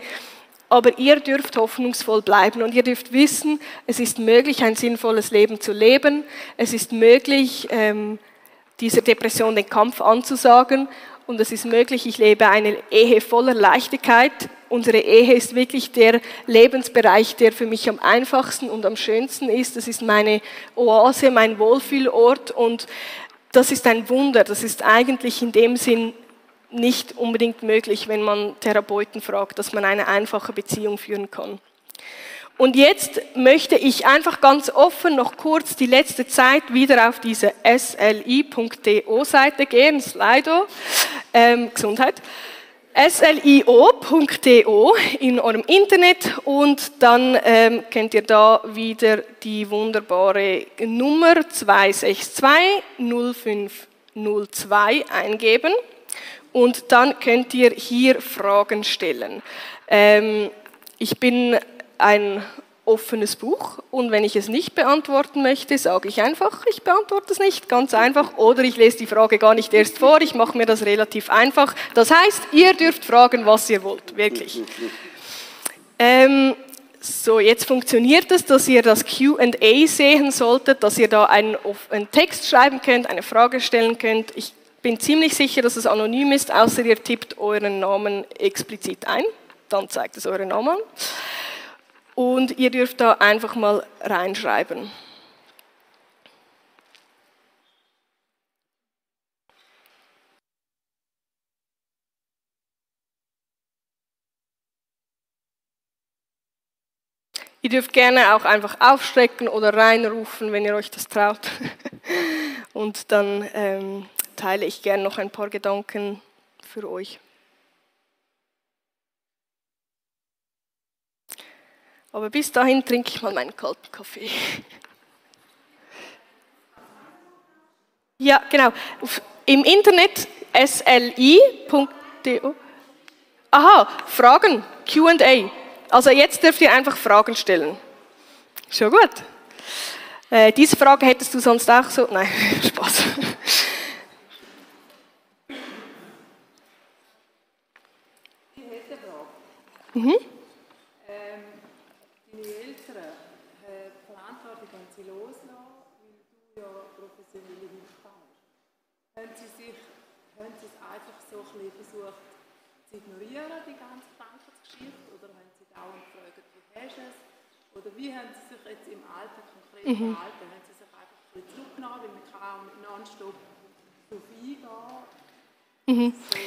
Aber ihr dürft hoffnungsvoll bleiben und ihr dürft wissen, es ist möglich, ein sinnvolles Leben zu leben. Es ist möglich, ähm, dieser Depression den Kampf anzusagen. Und es ist möglich, ich lebe eine Ehe voller Leichtigkeit. Unsere Ehe ist wirklich der Lebensbereich, der für mich am einfachsten und am schönsten ist. Das ist meine Oase, mein Wohlfühlort. Und das ist ein Wunder. Das ist eigentlich in dem Sinn nicht unbedingt möglich, wenn man Therapeuten fragt, dass man eine einfache Beziehung führen kann. Und jetzt möchte ich einfach ganz offen noch kurz die letzte Zeit wieder auf diese sli.do Seite gehen, Slido, ähm, Gesundheit, slio.do in eurem Internet und dann ähm, könnt ihr da wieder die wunderbare Nummer 262 0502 eingeben und dann könnt ihr hier Fragen stellen. Ähm, ich bin ein offenes Buch und wenn ich es nicht beantworten möchte, sage ich einfach, ich beantworte es nicht, ganz einfach, oder ich lese die Frage gar nicht erst vor, ich mache mir das relativ einfach. Das heißt, ihr dürft fragen, was ihr wollt, wirklich. Ähm, so, jetzt funktioniert es, dass ihr das QA sehen solltet, dass ihr da einen, einen Text schreiben könnt, eine Frage stellen könnt. Ich bin ziemlich sicher, dass es anonym ist, außer ihr tippt euren Namen explizit ein. Dann zeigt es euren Namen. Und ihr dürft da einfach mal reinschreiben. Ihr dürft gerne auch einfach aufstrecken oder reinrufen, wenn ihr euch das traut. Und dann ähm, teile ich gerne noch ein paar Gedanken für euch. Aber bis dahin trinke ich mal meinen kalten Kaffee. Ja, genau. Im Internet sli.do. Aha, Fragen, QA. Also jetzt dürft ihr einfach Fragen stellen. Schon gut. Äh, diese Frage hättest du sonst auch so. Nein, Spaß. Mhm. Ähm, deine Eltern, äh, Verantwortung haben sie loslassen, weil du ja professionelle Hilfe hast. Haben sie, sich, haben sie es einfach so ein bisschen versucht zu ignorieren, die ganze Krankheitsgeschichte, oder haben sie dauernd gefragt, wie hast du es? Oder wie haben sie sich jetzt im Alter konkret mhm. verhalten? Haben sie sich einfach ein bisschen zurückgenommen, weil man kann auch nonstop drauf eingehen. Mhm. So.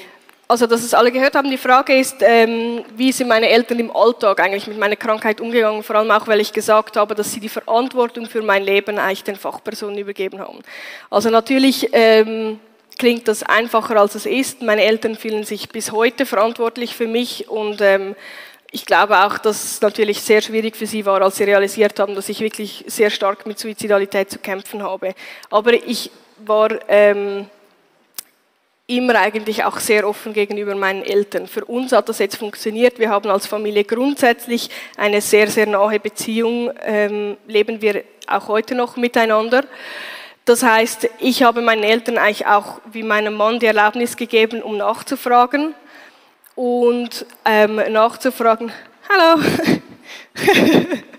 Also, dass es alle gehört haben, die Frage ist, ähm, wie sind meine Eltern im Alltag eigentlich mit meiner Krankheit umgegangen, vor allem auch, weil ich gesagt habe, dass sie die Verantwortung für mein Leben eigentlich den Fachpersonen übergeben haben. Also natürlich ähm, klingt das einfacher, als es ist. Meine Eltern fühlen sich bis heute verantwortlich für mich und ähm, ich glaube auch, dass es natürlich sehr schwierig für sie war, als sie realisiert haben, dass ich wirklich sehr stark mit Suizidalität zu kämpfen habe. Aber ich war... Ähm, immer eigentlich auch sehr offen gegenüber meinen Eltern. Für uns hat das jetzt funktioniert. Wir haben als Familie grundsätzlich eine sehr, sehr nahe Beziehung, ähm, leben wir auch heute noch miteinander. Das heißt, ich habe meinen Eltern eigentlich auch wie meinem Mann die Erlaubnis gegeben, um nachzufragen und ähm, nachzufragen, hallo,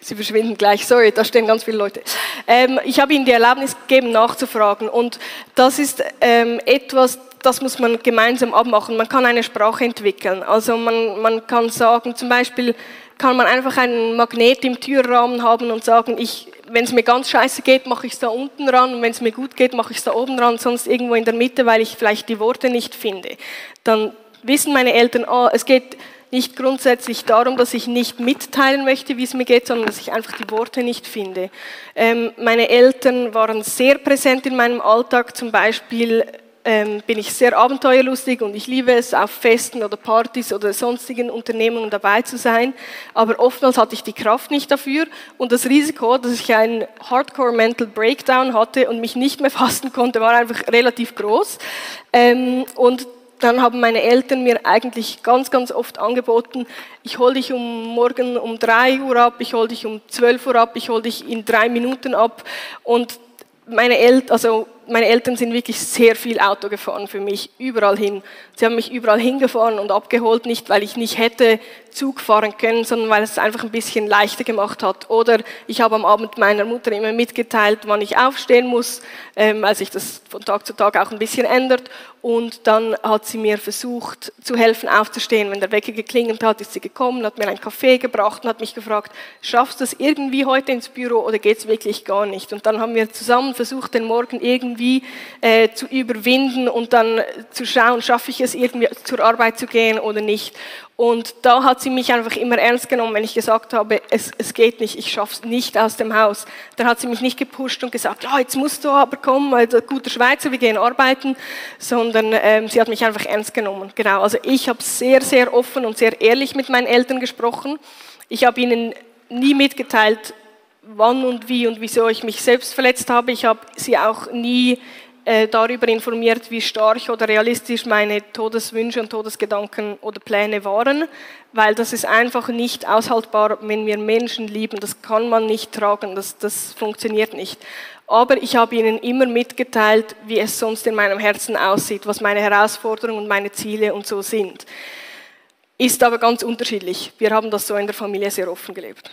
Sie verschwinden gleich. Sorry, da stehen ganz viele Leute. Ähm, ich habe Ihnen die Erlaubnis gegeben, nachzufragen. Und das ist ähm, etwas, das muss man gemeinsam abmachen. Man kann eine Sprache entwickeln. Also man, man kann sagen, zum Beispiel kann man einfach einen Magnet im Türrahmen haben und sagen, ich, wenn es mir ganz scheiße geht, mache ich es da unten ran und wenn es mir gut geht, mache ich es da oben ran, sonst irgendwo in der Mitte, weil ich vielleicht die Worte nicht finde. Dann wissen meine Eltern, oh, es geht nicht grundsätzlich darum, dass ich nicht mitteilen möchte, wie es mir geht, sondern dass ich einfach die Worte nicht finde. Ähm, meine Eltern waren sehr präsent in meinem Alltag, zum Beispiel ähm, bin ich sehr abenteuerlustig und ich liebe es, auf Festen oder Partys oder sonstigen Unternehmungen dabei zu sein. Aber oftmals hatte ich die Kraft nicht dafür und das Risiko, dass ich einen Hardcore Mental Breakdown hatte und mich nicht mehr fasten konnte, war einfach relativ groß. Ähm, und dann haben meine Eltern mir eigentlich ganz, ganz oft angeboten, ich hole dich um morgen um drei Uhr ab, ich hole dich um zwölf Uhr ab, ich hole dich in drei Minuten ab. Und meine Eltern, also meine Eltern sind wirklich sehr viel Auto gefahren für mich, überall hin. Sie haben mich überall hingefahren und abgeholt, nicht weil ich nicht hätte Zug fahren können, sondern weil es einfach ein bisschen leichter gemacht hat. Oder ich habe am Abend meiner Mutter immer mitgeteilt, wann ich aufstehen muss, ähm, weil sich das von Tag zu Tag auch ein bisschen ändert. Und dann hat sie mir versucht zu helfen aufzustehen. Wenn der Wecker geklingelt hat, ist sie gekommen, hat mir einen Kaffee gebracht und hat mich gefragt, schaffst du es irgendwie heute ins Büro oder geht es wirklich gar nicht? Und dann haben wir zusammen versucht, den Morgen irgendwie äh, zu überwinden und dann zu schauen, schaffe ich es irgendwie zur Arbeit zu gehen oder nicht. Und da hat sie mich einfach immer ernst genommen, wenn ich gesagt habe, es, es geht nicht, ich schaffe es nicht aus dem Haus. Dann hat sie mich nicht gepusht und gesagt, ja, jetzt musst du aber kommen, also guter Schweizer, wir gehen arbeiten, sondern ähm, sie hat mich einfach ernst genommen. Genau, also ich habe sehr, sehr offen und sehr ehrlich mit meinen Eltern gesprochen. Ich habe ihnen nie mitgeteilt, wann und wie und wieso ich mich selbst verletzt habe. Ich habe sie auch nie äh, darüber informiert, wie stark oder realistisch meine Todeswünsche und Todesgedanken oder Pläne waren, weil das ist einfach nicht aushaltbar, wenn wir Menschen lieben. Das kann man nicht tragen, das, das funktioniert nicht. Aber ich habe ihnen immer mitgeteilt, wie es sonst in meinem Herzen aussieht, was meine Herausforderungen und meine Ziele und so sind. Ist aber ganz unterschiedlich. Wir haben das so in der Familie sehr offen gelebt.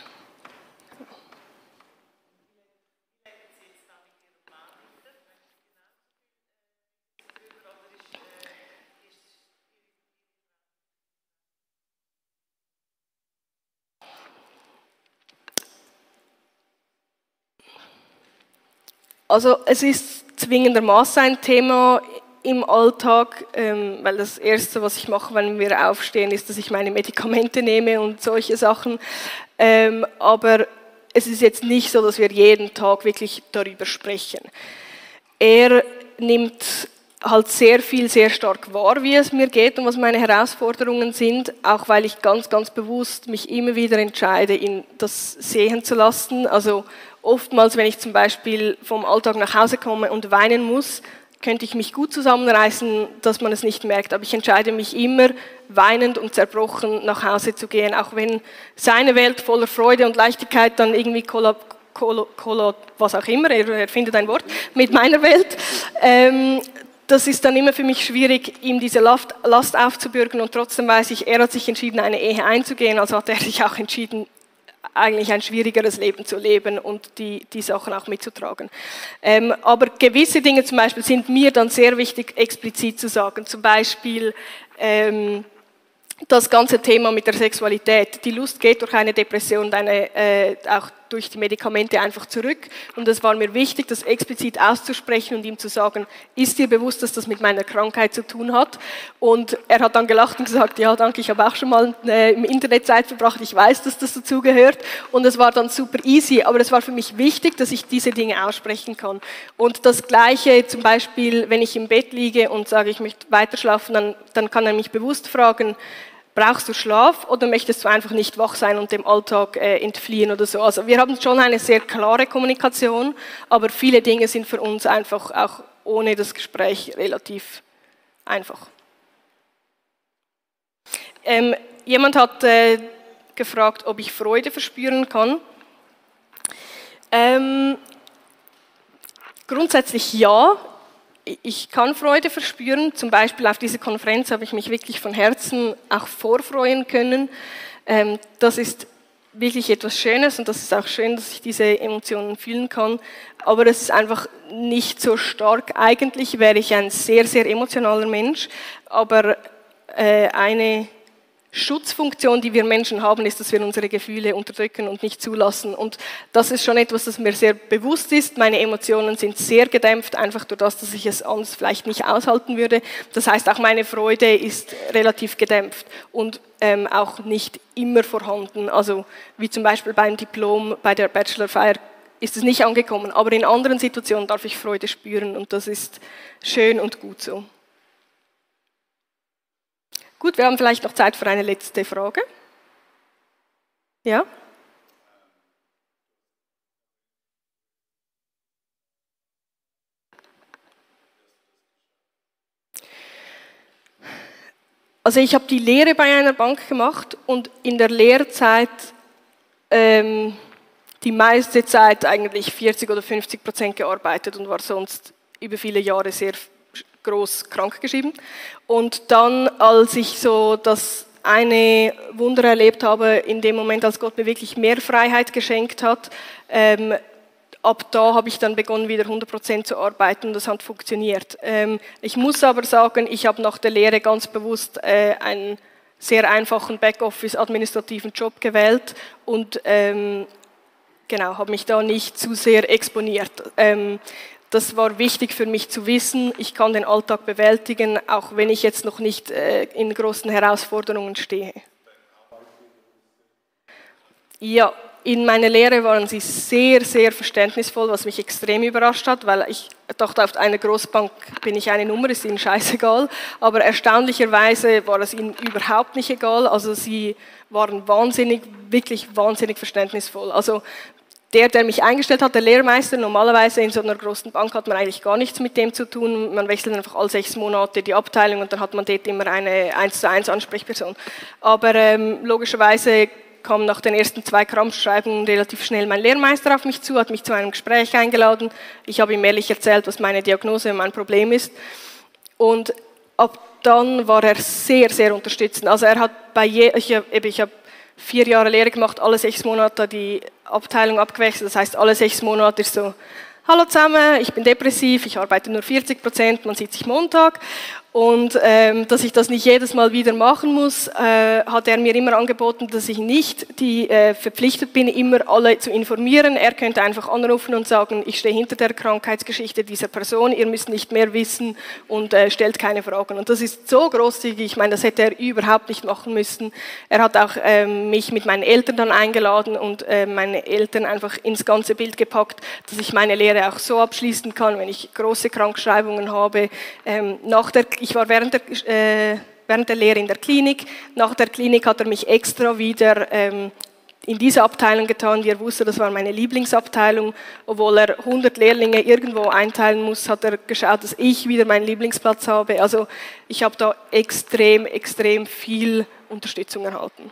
Also es ist zwingendermaßen ein Thema im Alltag, ähm, weil das Erste, was ich mache, wenn wir aufstehen, ist, dass ich meine Medikamente nehme und solche Sachen. Ähm, aber es ist jetzt nicht so, dass wir jeden Tag wirklich darüber sprechen. Er nimmt halt sehr viel, sehr stark wahr, wie es mir geht und was meine Herausforderungen sind, auch weil ich ganz, ganz bewusst mich immer wieder entscheide, ihn das sehen zu lassen. Also oftmals, wenn ich zum Beispiel vom Alltag nach Hause komme und weinen muss, könnte ich mich gut zusammenreißen, dass man es nicht merkt. Aber ich entscheide mich immer, weinend und zerbrochen nach Hause zu gehen, auch wenn seine Welt voller Freude und Leichtigkeit dann irgendwie kollab, kollab, was auch immer, er findet ein Wort, mit meiner Welt. Ähm, das ist dann immer für mich schwierig, ihm diese Last aufzubürgen und trotzdem weiß ich, er hat sich entschieden, eine Ehe einzugehen, also hat er sich auch entschieden, eigentlich ein schwierigeres Leben zu leben und die, die Sachen auch mitzutragen. Ähm, aber gewisse Dinge zum Beispiel sind mir dann sehr wichtig, explizit zu sagen. Zum Beispiel, ähm, das ganze Thema mit der Sexualität. Die Lust geht durch eine Depression, eine, äh, auch durch die Medikamente einfach zurück. Und es war mir wichtig, das explizit auszusprechen und ihm zu sagen, ist dir bewusst, dass das mit meiner Krankheit zu tun hat? Und er hat dann gelacht und gesagt, ja, danke, ich habe auch schon mal äh, im Internet Zeit verbracht, ich weiß, dass das dazugehört. Und es war dann super easy, aber es war für mich wichtig, dass ich diese Dinge aussprechen kann. Und das Gleiche zum Beispiel, wenn ich im Bett liege und sage, ich möchte weiter schlafen, dann, dann kann er mich bewusst fragen, Brauchst du Schlaf oder möchtest du einfach nicht wach sein und dem Alltag äh, entfliehen oder so? Also wir haben schon eine sehr klare Kommunikation, aber viele Dinge sind für uns einfach auch ohne das Gespräch relativ einfach. Ähm, jemand hat äh, gefragt, ob ich Freude verspüren kann. Ähm, grundsätzlich ja ich kann Freude verspüren. Zum Beispiel auf diese Konferenz habe ich mich wirklich von Herzen auch vorfreuen können. Ähm, das ist wirklich etwas Schönes und das ist auch schön, dass ich diese Emotionen fühlen kann. Aber es ist einfach nicht so stark. Eigentlich wäre ich ein sehr, sehr emotionaler Mensch, aber äh, eine Schutzfunktion, die wir Menschen haben, ist, dass wir unsere Gefühle unterdrücken und nicht zulassen. Und das ist schon etwas, das mir sehr bewusst ist. Meine Emotionen sind sehr gedämpft, einfach durch das, dass ich es sonst vielleicht nicht aushalten würde. Das heißt, auch meine Freude ist relativ gedämpft und ähm, auch nicht immer vorhanden. Also wie zum Beispiel beim Diplom, bei der Bachelorfeier ist es nicht angekommen. Aber in anderen Situationen darf ich Freude spüren und das ist schön und gut so. Gut, wir haben vielleicht noch Zeit für eine letzte Frage. Ja? Also ich habe die Lehre bei einer Bank gemacht und in der Lehrzeit ähm, die meiste Zeit eigentlich 40 oder 50 Prozent gearbeitet und war sonst über viele Jahre sehr groß krankgeschrieben. Und dann, als ich so das eine Wunder erlebt habe, in dem Moment, als Gott mir wirklich mehr Freiheit geschenkt hat, ähm, ab da habe ich dann begonnen, wieder 100% zu arbeiten und das hat funktioniert. Ähm, ich muss aber sagen, ich habe nach der Lehre ganz bewusst äh, einen sehr einfachen Backoffice-administrativen Job gewählt und ähm, genau, habe mich da nicht zu sehr exponiert. Ähm, das war wichtig für mich zu wissen, ich kann den Alltag bewältigen, auch wenn ich jetzt noch nicht äh, in großen Herausforderungen stehe. Ja, in meiner Lehre waren sie sehr, sehr verständnisvoll, was mich extrem überrascht hat, weil ich dachte, auf einer Großbank bin ich eine Nummer, ist ihnen scheißegal. Aber erstaunlicherweise war es ihnen überhaupt nicht egal. Also sie waren wahnsinnig, wirklich wahnsinnig verständnisvoll. Also der, der mich eingestellt hat, der Lehrmeister, normalerweise in so einer großen Bank hat man eigentlich gar nichts mit dem zu tun. Man wechselt einfach alle sechs Monate die Abteilung und dann hat man dort immer eine 1 zu 1 Ansprechperson. Aber ähm, logischerweise kam nach den ersten zwei Krampfschreibungen relativ schnell mein Lehrmeister auf mich zu, hat mich zu einem Gespräch eingeladen. Ich habe ihm ehrlich erzählt, was meine Diagnose und mein Problem ist. Und ab dann war er sehr, sehr unterstützend. Also er hat bei je, ich, eben, ich habe vier Jahre Lehre gemacht, alle sechs Monate die Abteilung abgewechselt. Das heißt, alle sechs Monate ist so, hallo zusammen, ich bin depressiv, ich arbeite nur 40 Prozent, man sieht sich Montag. Und ähm, dass ich das nicht jedes Mal wieder machen muss, äh, hat er mir immer angeboten, dass ich nicht die, äh, verpflichtet bin, immer alle zu informieren. Er könnte einfach anrufen und sagen, ich stehe hinter der Krankheitsgeschichte dieser Person, ihr müsst nicht mehr wissen und äh, stellt keine Fragen. Und das ist so großzügig, ich meine, das hätte er überhaupt nicht machen müssen. Er hat auch ähm, mich mit meinen Eltern dann eingeladen und äh, meine Eltern einfach ins ganze Bild gepackt, dass ich meine Lehre auch so abschließen kann, wenn ich große Krankschreibungen habe. Ähm, nach der ich war während der, äh, während der Lehre in der Klinik. Nach der Klinik hat er mich extra wieder ähm, in diese Abteilung getan, die er wusste, das war meine Lieblingsabteilung. Obwohl er 100 Lehrlinge irgendwo einteilen muss, hat er geschaut, dass ich wieder meinen Lieblingsplatz habe. Also ich habe da extrem, extrem viel Unterstützung erhalten.